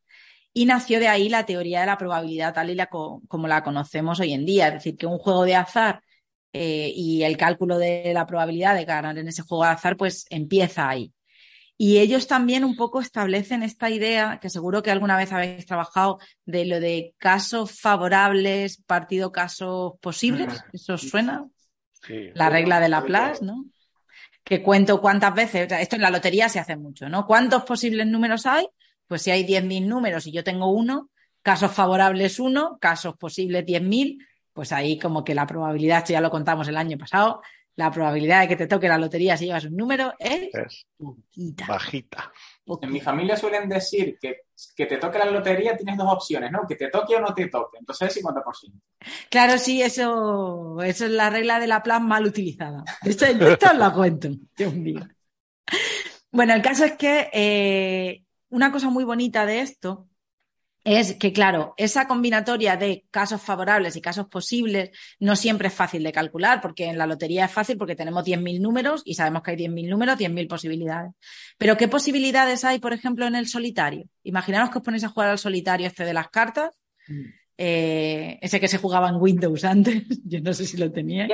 y nació de ahí la teoría de la probabilidad tal y la co- como la conocemos hoy en día. Es decir, que un juego de azar eh, y el cálculo de la probabilidad de ganar en ese juego de azar, pues empieza ahí. Y ellos también un poco establecen esta idea, que seguro que alguna vez habéis trabajado, de lo de casos favorables, partido casos posibles. ¿Eso os suena? Sí. La regla de Laplace, ¿no? Que cuento cuántas veces, o sea, esto en la lotería se hace mucho, ¿no? ¿Cuántos posibles números hay? Pues si hay 10.000 números y yo tengo uno, casos favorables uno, casos posibles 10.000, pues ahí como que la probabilidad, esto ya lo contamos el año pasado, la probabilidad de que te toque la lotería si llevas un número es Es poquita. bajita. En mi familia suelen decir que, que te toque la lotería tienes dos opciones, ¿no? Que te toque o no te toque. Entonces es 50%. Claro, sí, eso, eso es la regla de la plan mal utilizada. Esto, esto os la cuento, Dios mío. Bueno, el caso es que eh, una cosa muy bonita de esto es que, claro, esa combinatoria de casos favorables y casos posibles no siempre es fácil de calcular, porque en la lotería es fácil porque tenemos 10.000 números y sabemos que hay 10.000 números, 10.000 posibilidades. Pero ¿qué posibilidades hay, por ejemplo, en el solitario? Imaginaos que os ponéis a jugar al solitario este de las cartas, eh, ese que se jugaba en Windows antes, yo no sé si lo tenía.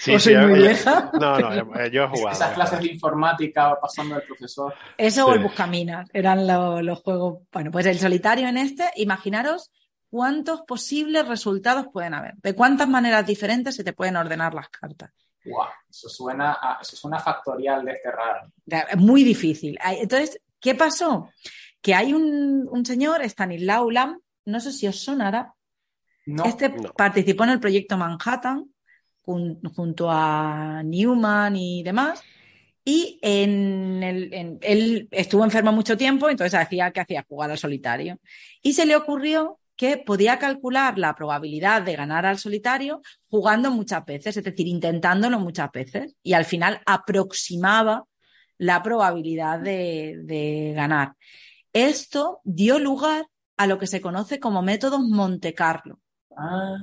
Sí, ¿O soy sí, muy yo- vieja? No, no, yo, yo he jugado. Esas clases de informática pasando del profesor. Eso o el Sí. Buscaminas, eran lo- los juegos. Bueno, pues el solitario en este, imaginaros cuántos posibles resultados pueden haber, de cuántas maneras diferentes se te pueden ordenar las cartas. Guau, eso suena a, eso suena factorial de este raro. Muy difícil. Entonces, ¿qué pasó? Que hay un, un señor, Stanislaw Lam, no sé si os sonará, No, este no. participó en el proyecto Manhattan jun- junto a Newman y demás. Y en el- en- él estuvo enfermo mucho tiempo, entonces hacía que hacía jugar al solitario. Y se le ocurrió que podía calcular la probabilidad de ganar al solitario jugando muchas veces, es decir, intentándolo muchas veces. Y al final aproximaba la probabilidad de, de ganar. Esto dio lugar a lo que se conoce como métodos Monte Carlo Ah,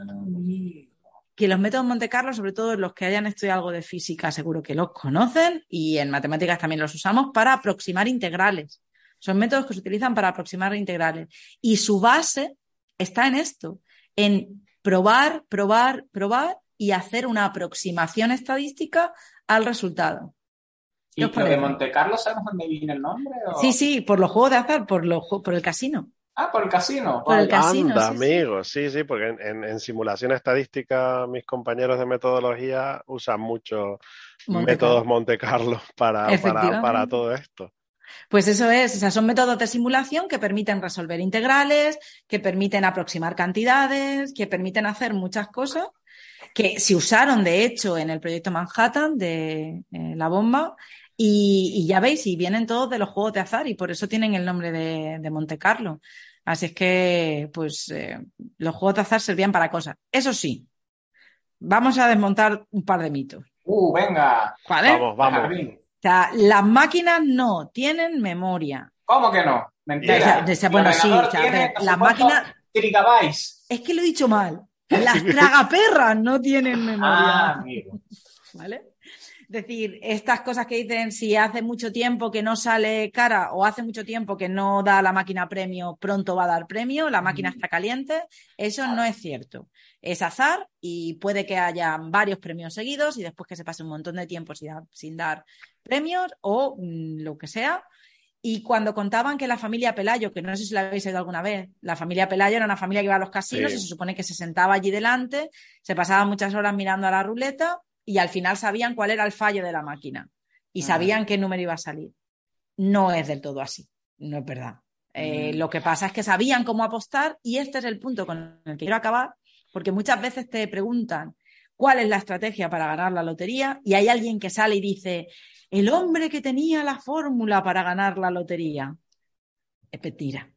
que los métodos Monte Carlo, sobre todo los que hayan estudiado algo de física, seguro que los conocen y en matemáticas también los usamos para aproximar integrales. Son métodos que se utilizan para aproximar integrales. Y su base está en esto, en probar, probar, probar y hacer una aproximación estadística al resultado. ¿Y ¿Qué os lo de? Monte Carlo sabes dónde viene el nombre? o- Sí, sí, por los juegos de azar, por, los, por el casino. Ah, por el casino. Por el Vale. casino, Anda, sí, sí. amigo, sí, sí, porque en, en- en simulación estadística mis compañeros de metodología usan mucho Monte métodos Carlo. Monte Carlo para, para, para todo esto. Pues eso es, o sea, son métodos de simulación que permiten resolver integrales, que permiten aproximar cantidades, que permiten hacer muchas cosas que se usaron, de hecho, en el proyecto Manhattan de eh, la bomba. Y, y ya veis, y vienen todos de los juegos de azar y por eso tienen el nombre de, de Monte Carlo. Así es que, pues, eh, los juegos de azar servían para cosas. Eso sí, vamos a desmontar un par de mitos. Uh, venga. ¿Vale? Vamos, vamos. O sea, las máquinas no tienen memoria. ¿Cómo que no? O Mentira. sea, o sea, bueno, sí, o sea, tiene, las máquinas, gigabytes. es que lo he dicho mal. Las tragaperras no tienen memoria. Ah, amigo. ¿Vale? Es decir, estas cosas que dicen si hace mucho tiempo que no sale cara o hace mucho tiempo que no da la máquina premio, pronto va a dar premio, la máquina está caliente, eso no es cierto. Es azar y puede que haya varios premios seguidos y después que se pase un montón de tiempo sin dar, sin dar premios o mm, lo que sea. Y cuando contaban que la familia Pelayo, que no sé si la habéis oído alguna vez, la familia Pelayo era una familia que iba a los casinos Sí. y se supone que se sentaba allí delante, se pasaba muchas horas mirando a la ruleta y al final sabían cuál era el fallo de la máquina y Ah. sabían qué número iba a salir. No es del todo así, no es verdad. Eh, Mm. Lo que pasa es que sabían cómo apostar y este es el punto con el que quiero acabar, porque muchas veces te preguntan cuál es la estrategia para ganar la lotería y hay alguien que sale y dice, el hombre que tenía la fórmula para ganar la lotería. Es mentira.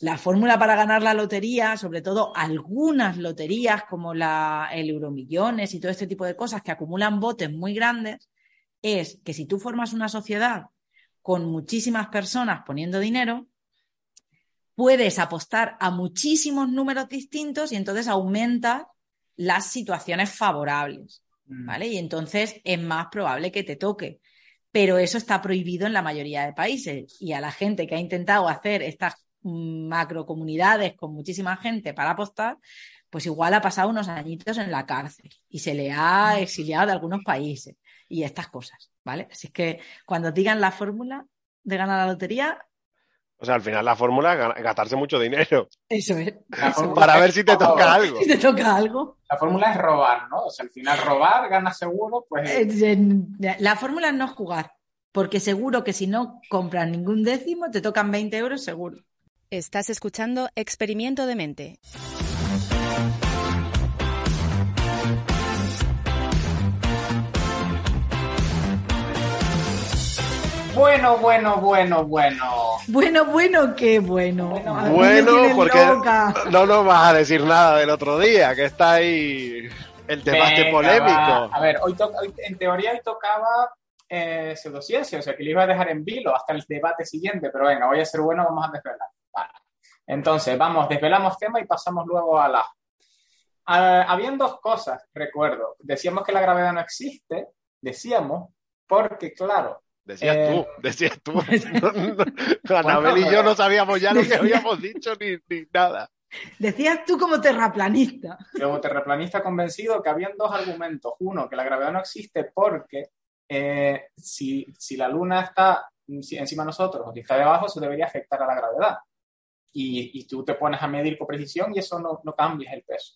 La fórmula para ganar la lotería, sobre todo algunas loterías como la, el Euromillones y todo este tipo de cosas que acumulan botes muy grandes, es que si tú formas una sociedad con muchísimas personas poniendo dinero, puedes apostar a muchísimos números distintos y entonces aumenta las situaciones favorables, Mm. ¿vale? Y entonces es más probable que te toque. Pero eso está prohibido en la mayoría de países. Y a la gente que ha intentado hacer estas mm, macrocomunidades con muchísima gente para apostar, pues igual ha pasado unos añitos en la cárcel y se le ha exiliado de algunos países y estas cosas, ¿vale? Así que cuando digan la fórmula de ganar la lotería, O sea, al final la fórmula es ga- gastarse mucho dinero eso es. Para es ver si te toca algo. Si te toca algo. La fórmula es robar, ¿no? O sea, al final robar, gana seguro, pues Eh, La fórmula es no jugar, porque seguro que si no compras ningún décimo, te tocan 20 euros seguro. Estás escuchando Experimento de Mente. Bueno, bueno, bueno, bueno. Bueno, bueno, qué bueno. Bueno, porque loca. no nos vas a decir nada del otro día, que está ahí el debate Venga, polémico. va. A ver, hoy, toca- hoy en teoría hoy tocaba eh, pseudociencia, o sea que le iba a dejar en vilo hasta el debate siguiente, pero venga, voy a ser bueno, vamos a desvelar. Entonces, vamos, desvelamos tema y pasamos luego a la... Ah, habían dos cosas, recuerdo. Decíamos que la gravedad no existe, decíamos, porque claro, Decías Eh, tú, decías tú. No, no, Anabel y yo no sabíamos ya lo que habíamos dicho ni, ni nada. Decías tú como terraplanista. Como terraplanista convencido que habían dos argumentos. Uno, que la gravedad no existe porque eh, si, si la Luna está encima de nosotros o si está debajo, eso debería afectar a la gravedad. Y, y tú te pones a medir con precisión y eso no, no cambias el peso.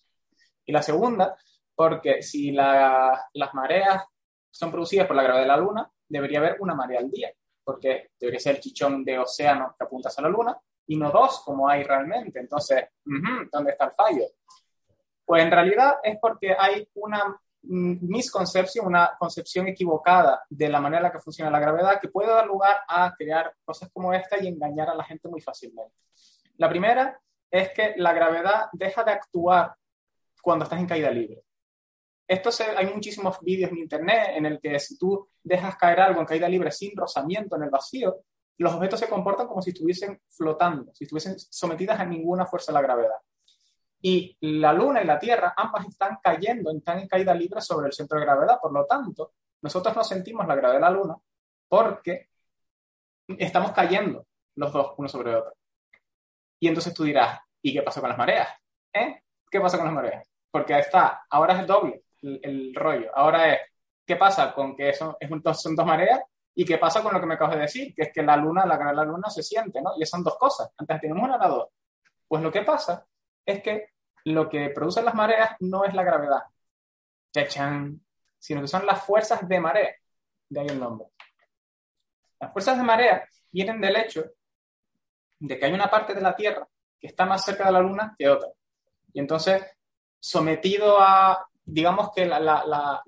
Y la segunda, porque si la- las mareas son producidas por la gravedad de la Luna, debería haber una marea al día, porque debería ser el chichón de océano que apunta hacia la Luna y no dos como hay realmente. Entonces, ¿dónde está el fallo? Pues en realidad es porque hay una misconcepción, una concepción equivocada de la manera en la que funciona la gravedad que puede dar lugar a crear cosas como esta y engañar a la gente muy fácilmente. La primera es que la gravedad deja de actuar cuando estás en caída libre. Esto hay muchísimos vídeos en internet en el que si tú dejas caer algo en caída libre sin rozamiento en el vacío, los objetos se comportan como si estuviesen flotando, si estuviesen sometidas a ninguna fuerza de la gravedad. Y la Luna y la Tierra, ambas están cayendo, están en caída libre sobre el centro de gravedad. Por lo tanto, nosotros no sentimos la gravedad de la Luna porque estamos cayendo los dos uno sobre el otro. Y entonces tú dirás, ¿y qué pasa con las mareas? ¿Eh? ¿Qué pasa con las mareas? Porque está, ahora es el doble el, rollo. Ahora es, ¿qué pasa con que son, es un- son dos mareas? ¿Y qué pasa con lo que me acabas de decir? Que es que la luna, la gravedad de la luna se siente, ¿no? Y son dos cosas. Antes tenemos una, ahora dos. Pues lo que pasa es que lo que producen las mareas no es la gravedad, ¡Chachán! sino que son las fuerzas de marea. De ahí el nombre. Las fuerzas de marea vienen del hecho de que hay una parte de la Tierra que está más cerca de la Luna que otra. Y entonces, sometido a, digamos que la, la- la-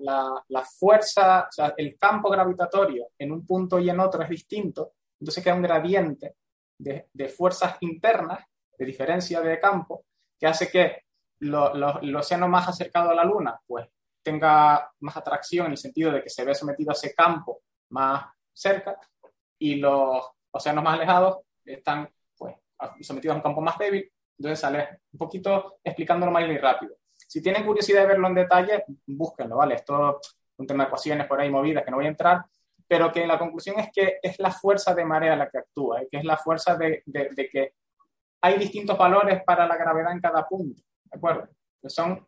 la- fuerza, el campo gravitatorio en un punto y en otro es distinto, entonces queda un gradiente de, de fuerzas internas, de diferencia de campo, que hace que lo- lo- el océano más acercado a la Luna, pues tenga más atracción en el sentido de que se ve sometido a ese campo más cerca y los océanos más alejados están sometidos a un campo más débil. Entonces sale un poquito explicándolo más y rápido. Si tienen curiosidad de verlo en detalle, búsquenlo, ¿vale? Esto es un tema de ecuaciones por ahí movidas que no voy a entrar, pero que la conclusión es que es la fuerza de marea la que actúa, ¿eh? que es la fuerza de, de- de que hay distintos valores para la gravedad en cada punto, ¿de acuerdo? Que son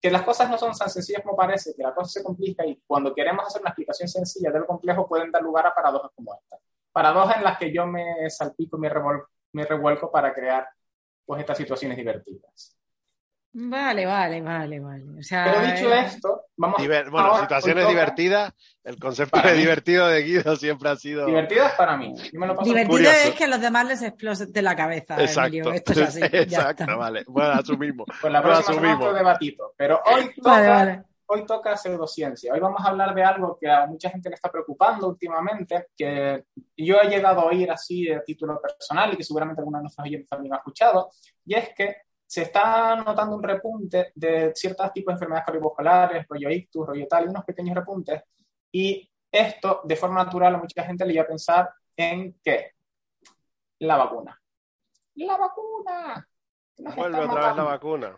que las cosas no son tan sencillas como parece, que la cosa se complica y cuando queremos hacer una explicación sencilla de lo complejo pueden dar lugar a paradojas como esta. Paradojas en las que yo me salpico, me, revol- me revuelco para crear pues estas situaciones divertidas. Vale, vale, vale, vale. O sea, Pero dicho eh, esto, vamos Diver- bueno, ahora, situaciones divertidas. El concepto Para de mí. divertido de Guido siempre ha sido. Divertidas para mí. Yo me lo paso divertido curioso. es que a los demás les explote la cabeza, Emilio. Exacto. Esto es así. ya Exacto, está. vale. Bueno, asumimos. Pues la próxima asumimos. otro debatito. Pero hoy toca, Vale, vale. Hoy toca pseudociencia. Hoy vamos a hablar de algo que a mucha gente le está preocupando últimamente, que yo he llegado a oír así a título personal y que seguramente algunos de nuestros oyentes también han escuchado, y es que se está notando un repunte de ciertos tipos de enfermedades cardiovasculares, rollo ictus, rollo tal, y unos pequeños repuntes, y esto de forma natural a mucha gente le iba a pensar en ¿qué? La vacuna. ¡La vacuna! Vuelve otra vez la matando. vacuna.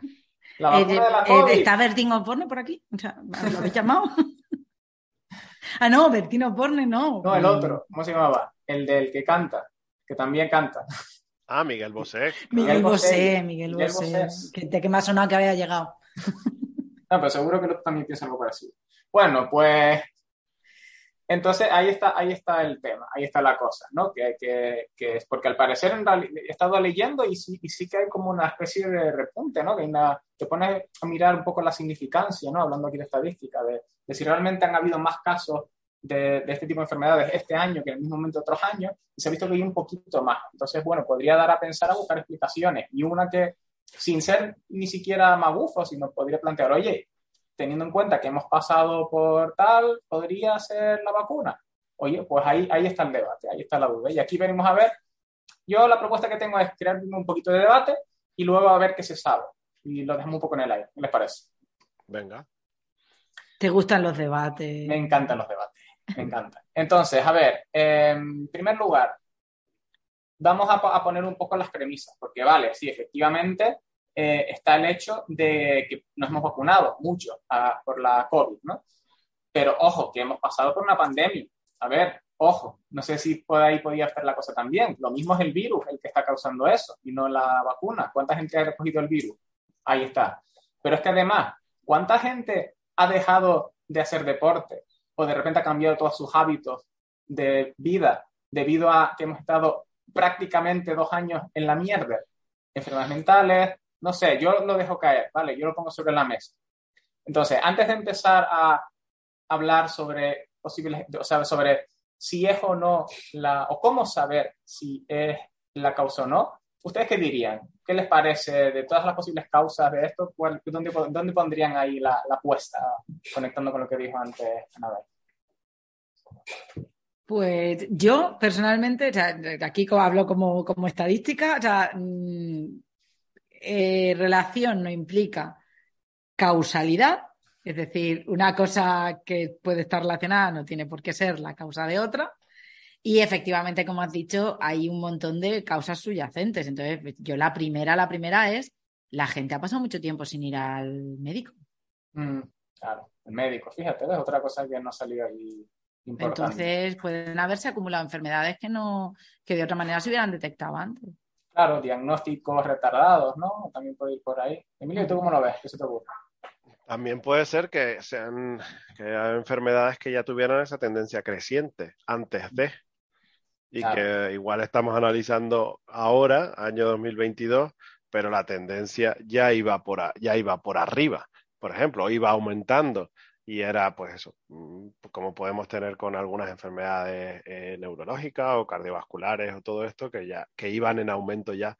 La Eh, vacuna de la eh. ¿Está Bertín Osborne por aquí? O sea, ¿Lo habéis llamado? ah, no, Bertín Osborne no. No, el otro, ¿cómo se llamaba? El del que canta, que también canta. Ah, Miguel Bosé. Miguel Miguel Bosé. Bosé, Miguel Bosé. Bosé. Que, de que me ha sonado que había llegado. No, pero seguro que el otro también piensa algo parecido. Bueno, pues entonces ahí está, ahí está el tema, ahí está la cosa, ¿no? Que, que, que es porque al parecer en reali- he estado leyendo y sí, y sí que hay como una especie de repunte, ¿no? Que hay una- te pones a mirar un poco la significancia, ¿no? Hablando aquí de estadística, de, de si realmente han habido más casos de, de este tipo de enfermedades este año que en el mismo momento de otros años, y se ha visto que hay un poquito más. Entonces, bueno, podría dar a pensar a buscar explicaciones. Y una que, sin ser ni siquiera magufo, sino podría plantear, oye, teniendo en cuenta que hemos pasado por tal, podría ser la vacuna. Oye, pues ahí, ahí está el debate, ahí está la duda. Y aquí venimos a ver, yo la propuesta que tengo es crear un poquito de debate y luego a ver qué se sabe. Y lo dejamos un poco en el aire, ¿qué les parece? Venga. ¿Te gustan los debates? Me encantan los debates, me encantan. Entonces, a ver, eh, en primer lugar, vamos a poner un poco las premisas, porque vale, sí, efectivamente eh, está el hecho de que nos hemos vacunado mucho ah, por la COVID, ¿no? Pero ojo, que hemos pasado por una pandemia. A ver, ojo, no sé si por ahí podía estar la cosa también. Lo mismo es el virus el que está causando eso y no la vacuna. ¿Cuánta gente ha recogido el virus? Ahí está. Pero es que además, ¿cuánta gente ha dejado de hacer deporte o de repente ha cambiado todos sus hábitos de vida debido a que hemos estado prácticamente dos años en la mierda? Enfermedades mentales, no sé, yo lo dejo caer, ¿vale? Yo lo pongo sobre la mesa. Entonces, antes de empezar a hablar sobre posibles, o sea, sobre si es o no la, o cómo saber si es la causa o no, ¿ustedes qué dirían? ¿Qué les parece de todas las posibles causas de esto? ¿Cuál- ¿Dónde, dónde pondrían ahí la, la apuesta, conectando con lo que dijo antes Anabel? Pues yo personalmente, o sea, aquí hablo como, como estadística, o sea, mm, eh, relación no implica causalidad, es decir, una cosa que puede estar relacionada no tiene por qué ser la causa de otra. Y efectivamente, como has dicho, hay un montón de causas subyacentes. Entonces, yo la primera, la primera es, la gente ha pasado mucho tiempo sin ir al médico. Mm, claro, el médico, fíjate, es otra cosa que no salió ahí importante. Entonces, pueden haberse acumulado enfermedades que no, que de otra manera se hubieran detectado antes. Claro, diagnósticos retardados, ¿no? También puede ir por ahí. Emilio, ¿tú cómo lo ves? ¿Qué se te ocurre? También puede ser que sean que haya enfermedades que ya tuvieran esa tendencia creciente antes de y Claro. que igual estamos analizando ahora, año 2022, pero la tendencia ya iba por a- ya iba por arriba, por ejemplo, iba aumentando y era pues eso, mm, como podemos tener con algunas enfermedades eh, neurológicas o cardiovasculares o todo esto que ya que iban en aumento ya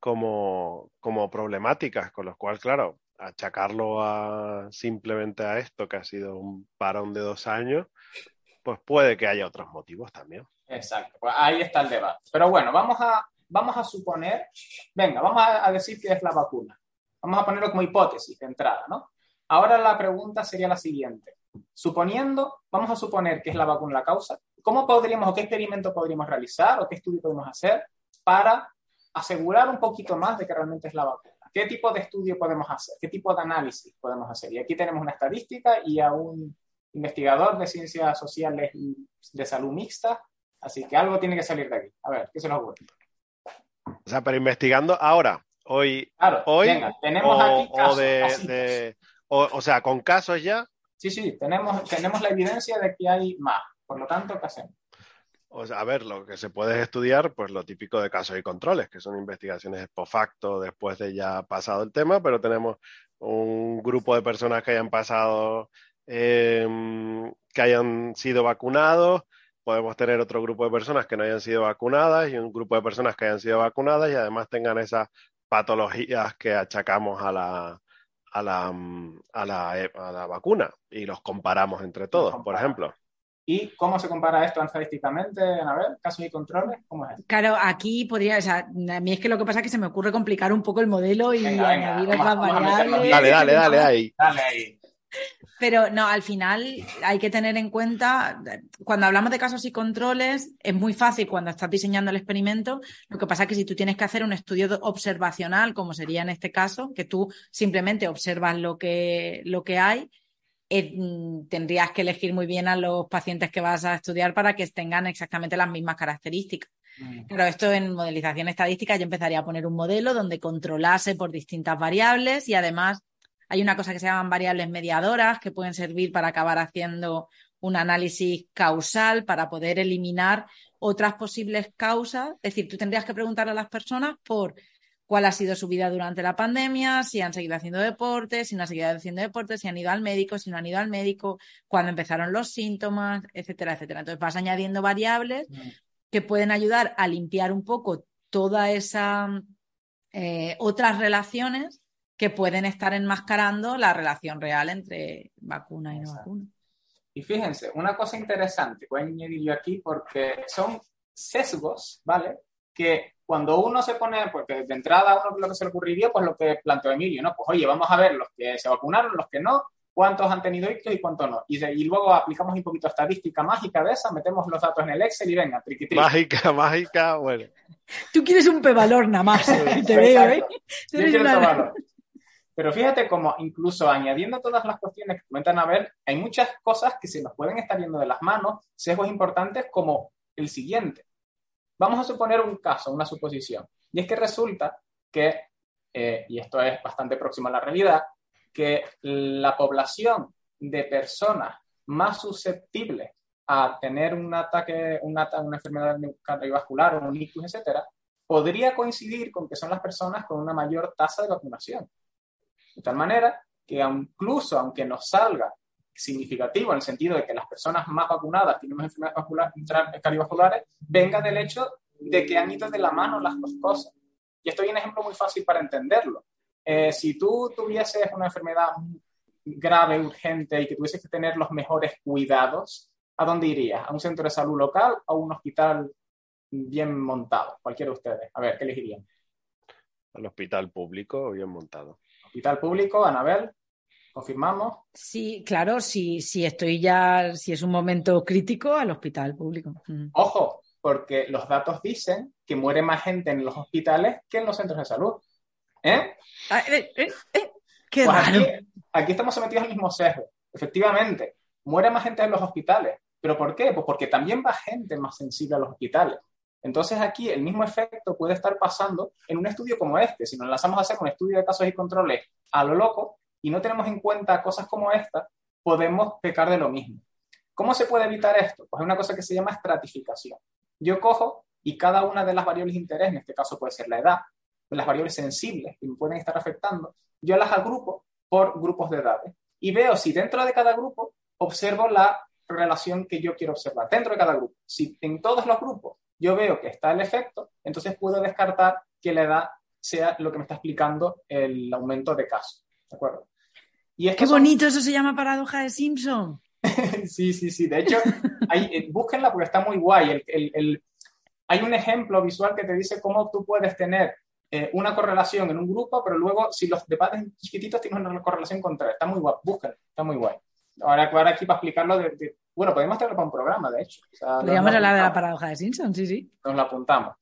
como, como problemáticas, con lo cual, claro, achacarlo a, simplemente a esto, que ha sido un parón de dos años, pues puede que haya otros motivos también. Exacto, pues ahí está el debate. Pero bueno, vamos a, vamos a suponer, venga, vamos a, a decir que es la vacuna. Vamos a ponerlo como hipótesis de entrada, ¿no? Ahora la pregunta sería la siguiente. Suponiendo, vamos a suponer que es la vacuna la causa, ¿cómo podríamos o qué experimento podríamos realizar o qué estudio podemos hacer para asegurar un poquito más de que realmente es la vacuna? ¿Qué tipo de estudio podemos hacer? ¿Qué tipo de análisis podemos hacer? Y aquí tenemos una estadística y a un investigador de ciencias sociales y de salud mixta, así que algo tiene que salir de aquí. A ver, ¿qué se nos ocurre? O sea, pero investigando ahora, hoy, Claro, hoy venga, tenemos o, aquí o casos, de, casitos. de- o, o sea, con casos ya, Sí, sí, tenemos, tenemos la evidencia de que hay más. Por lo tanto, ¿qué hacemos? o sea, a ver, lo que se puede estudiar, pues lo típico de casos y controles, que son investigaciones post facto después de ya pasado el tema, pero tenemos un grupo de personas que hayan pasado, eh, que hayan sido vacunados, podemos tener otro grupo de personas que no hayan sido vacunadas y un grupo de personas que hayan sido vacunadas y además tengan esas patologías que achacamos a la, a la, mm, a la, a la vacuna y los comparamos entre todos, por ejemplo. ¿Y cómo se compara esto estadísticamente? A ver, casos y controles, ¿cómo es? Claro, aquí podría, o sea, a mí es que lo que pasa es que se me ocurre complicar un poco el modelo y Venga, venga, añadir otras variables. Dale, dale, dale, ahí. Dale ahí. Pero no, al final hay que tener en cuenta, cuando hablamos de casos y controles, es muy fácil cuando estás diseñando el experimento. Lo que pasa es que si tú tienes que hacer un estudio observacional, como sería en este caso, que tú simplemente observas lo que, lo que hay, eh, mm, tendrías que elegir muy bien a los pacientes que vas a estudiar para que tengan exactamente las mismas características. Pero esto en modelización estadística yo empezaría a poner un modelo donde controlase por distintas variables y además hay una cosa que se llaman variables mediadoras que pueden servir para acabar haciendo un análisis causal para poder eliminar otras posibles causas. Es decir, tú tendrías que preguntar a las personas por cuál ha sido su vida durante la pandemia, si han seguido haciendo deporte, si no han seguido haciendo deporte, si han ido al médico, si no han ido al médico, cuándo empezaron los síntomas, etcétera, etcétera. Entonces vas añadiendo variables mm. que pueden ayudar a limpiar un poco toda esa eh, otras relaciones que pueden estar enmascarando la relación real entre vacuna y no vacuna. Y fíjense, una cosa interesante, voy a añadir yo aquí porque son sesgos, ¿vale? Que cuando uno se pone, porque de entrada uno lo que se le ocurriría, pues lo que planteó Emilio, ¿no? Pues oye, vamos a ver los que se vacunaron, los que no, cuántos han tenido ictus y cuántos no. Y, y, luego aplicamos un poquito estadística mágica de esa, metemos los datos en el Excel y venga, triqui, triqui. Mágica, mágica, bueno. Tú quieres un p-valor nada más, te veo, ¿eh? Yo quiero valor. Pero fíjate como incluso añadiendo todas las cuestiones que comentan a ver, hay muchas cosas que se nos pueden estar yendo de las manos, sesgos importantes como el siguiente. Vamos a suponer un caso, una suposición. Y es que resulta que, eh, y esto es bastante próximo a la realidad, que la población de personas más susceptibles a tener un ataque, una, una enfermedad cardiovascular un ictus, etcétera, podría coincidir con que son las personas con una mayor tasa de vacunación. De tal manera que incluso aunque nos salga significativo en el sentido de que las personas más vacunadas tienen más enfermedades cardiovasculares, venga del hecho de que han ido de la mano las dos cosas. Y esto es un ejemplo muy fácil para entenderlo. Eh, si tú tuvieses una enfermedad grave, urgente y que tuvieses que tener los mejores cuidados, ¿a dónde irías? ¿A un centro de salud local o a un hospital bien montado? Cualquiera de ustedes. A ver, ¿qué elegirían? Al hospital público bien montado. Hospital público, Anabel. ¿Confirmamos? Sí, claro, si, si estoy ya, si es un momento crítico, al hospital público. Mm. Ojo, porque los datos dicen que muere más gente en los hospitales que en los centros de salud. ¿Eh? Ah, eh, eh, eh qué pues aquí, aquí, estamos sometidos al mismo sesgo. Efectivamente, muere más gente en los hospitales. ¿Pero por qué? Pues porque también va gente más sensible a los hospitales. Entonces aquí el mismo efecto puede estar pasando en un estudio como este. Si nos lanzamos a hacer un estudio de casos y controles a lo loco, y no tenemos en cuenta cosas como esta, podemos pecar de lo mismo. ¿Cómo se puede evitar esto? Pues hay una cosa que se llama estratificación. Yo cojo y cada una de las variables de interés, en este caso puede ser la edad, las variables sensibles que me pueden estar afectando, yo las agrupo por grupos de edades y veo si dentro de cada grupo observo la relación que yo quiero observar, dentro de cada grupo. Si en todos los grupos yo veo que está el efecto, entonces puedo descartar que la edad sea lo que me está explicando el aumento de casos. ¿De acuerdo? Y Qué bonito, eso se llama paradoja de Simpson. sí, sí, sí. De hecho, hay, eh, búsquenla porque está muy guay. El, hay un ejemplo visual que te dice cómo tú puedes tener eh, una correlación en un grupo, pero luego si los debates chiquititos tienen una correlación contra. Está muy guay, búsquenlo, está muy guay. Ahora, ahora aquí para explicarlo, de, bueno, podemos tenerlo para un programa, de hecho. Podríamos hablar de la paradoja de Simpson, sí, sí. Nos lo apuntamos.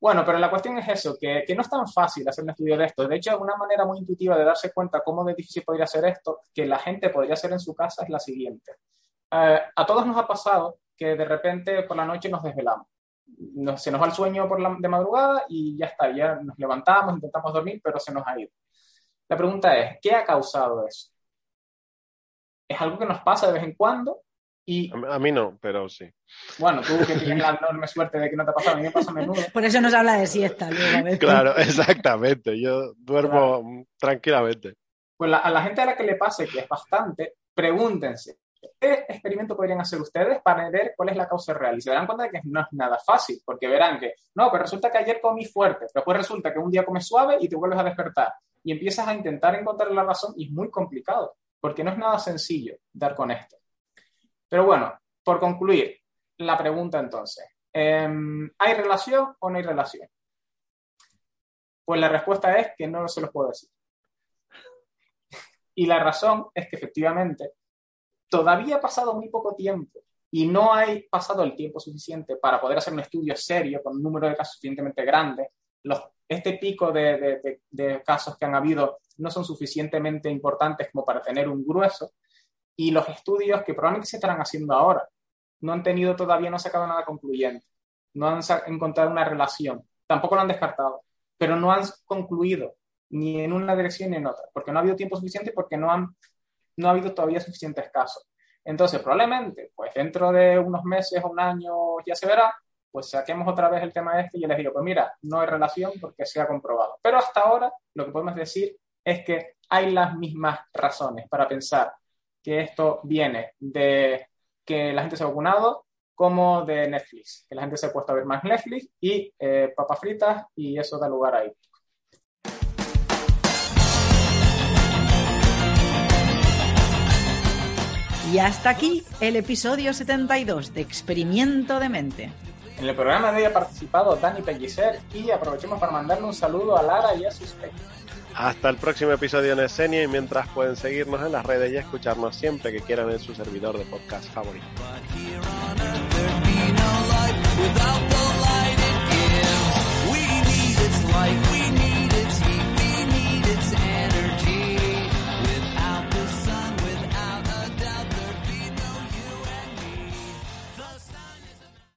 Bueno, pero la cuestión es eso, que, no es tan fácil hacer un estudio de esto. De hecho, una manera muy intuitiva de darse cuenta cómo de difícil podría ser esto, que la gente podría hacer en su casa, es la siguiente. Eh, a todos nos ha pasado que de repente por la noche nos desvelamos. se nos va el sueño por la, de madrugada y ya está, ya nos levantamos, intentamos dormir, pero se nos ha ido. La pregunta es, ¿qué ha causado eso? ¿Es algo que nos pasa de vez en cuando? A mí no, pero sí. Bueno, tú que tienes la enorme suerte de que no te ha pasado, a mí me pasa a menudo. Por eso nos habla de siesta luego. Claro, exactamente. Yo duermo tranquilamente. Pues a la gente a la que le pase, que es bastante, pregúntense, ¿qué experimento podrían hacer ustedes para ver cuál es la causa real? Y se darán cuenta de que no es nada fácil, porque verán que, no, pero resulta que ayer comí fuerte, después resulta que un día comes suave y te vuelves a despertar. Y empiezas a intentar encontrar la razón y es muy complicado, porque no es nada sencillo dar con esto. Pero bueno, por concluir, la pregunta entonces, em, ¿hay relación o no hay relación? Pues la respuesta es que no se los puedo decir. Y la razón es que efectivamente todavía ha pasado muy poco tiempo y no hay pasado el tiempo suficiente para poder hacer un estudio serio con un número de casos suficientemente grande. Los, este pico de, de, casos que han habido no son suficientemente importantes como para tener un grueso y los estudios que probablemente se estarán haciendo ahora no han tenido todavía, no han sacado nada concluyente, no han encontrado una relación, tampoco lo han descartado, pero no han concluido ni en una dirección ni en otra, porque no ha habido tiempo suficiente porque no, han, no ha habido todavía suficientes casos. Entonces, probablemente, pues dentro de unos meses o un año ya se verá, pues saquemos otra vez el tema este y yo les digo, pues mira, no hay relación porque se ha comprobado. Pero hasta ahora lo que podemos decir es que hay las mismas razones para pensar que esto viene de que la gente se ha vacunado como de Netflix, que la gente se ha puesto a ver más Netflix y eh, papas fritas y eso da lugar ahí. Y hasta aquí el episodio 72 de Experimento de Mente. En el programa de hoy ha participado Dani Pellicer y aprovechemos para mandarle un saludo a Lara y a sus pequeños. Hasta el próximo episodio en escena y mientras pueden seguirnos en las redes y escucharnos siempre que quieran en su servidor de podcast favorito.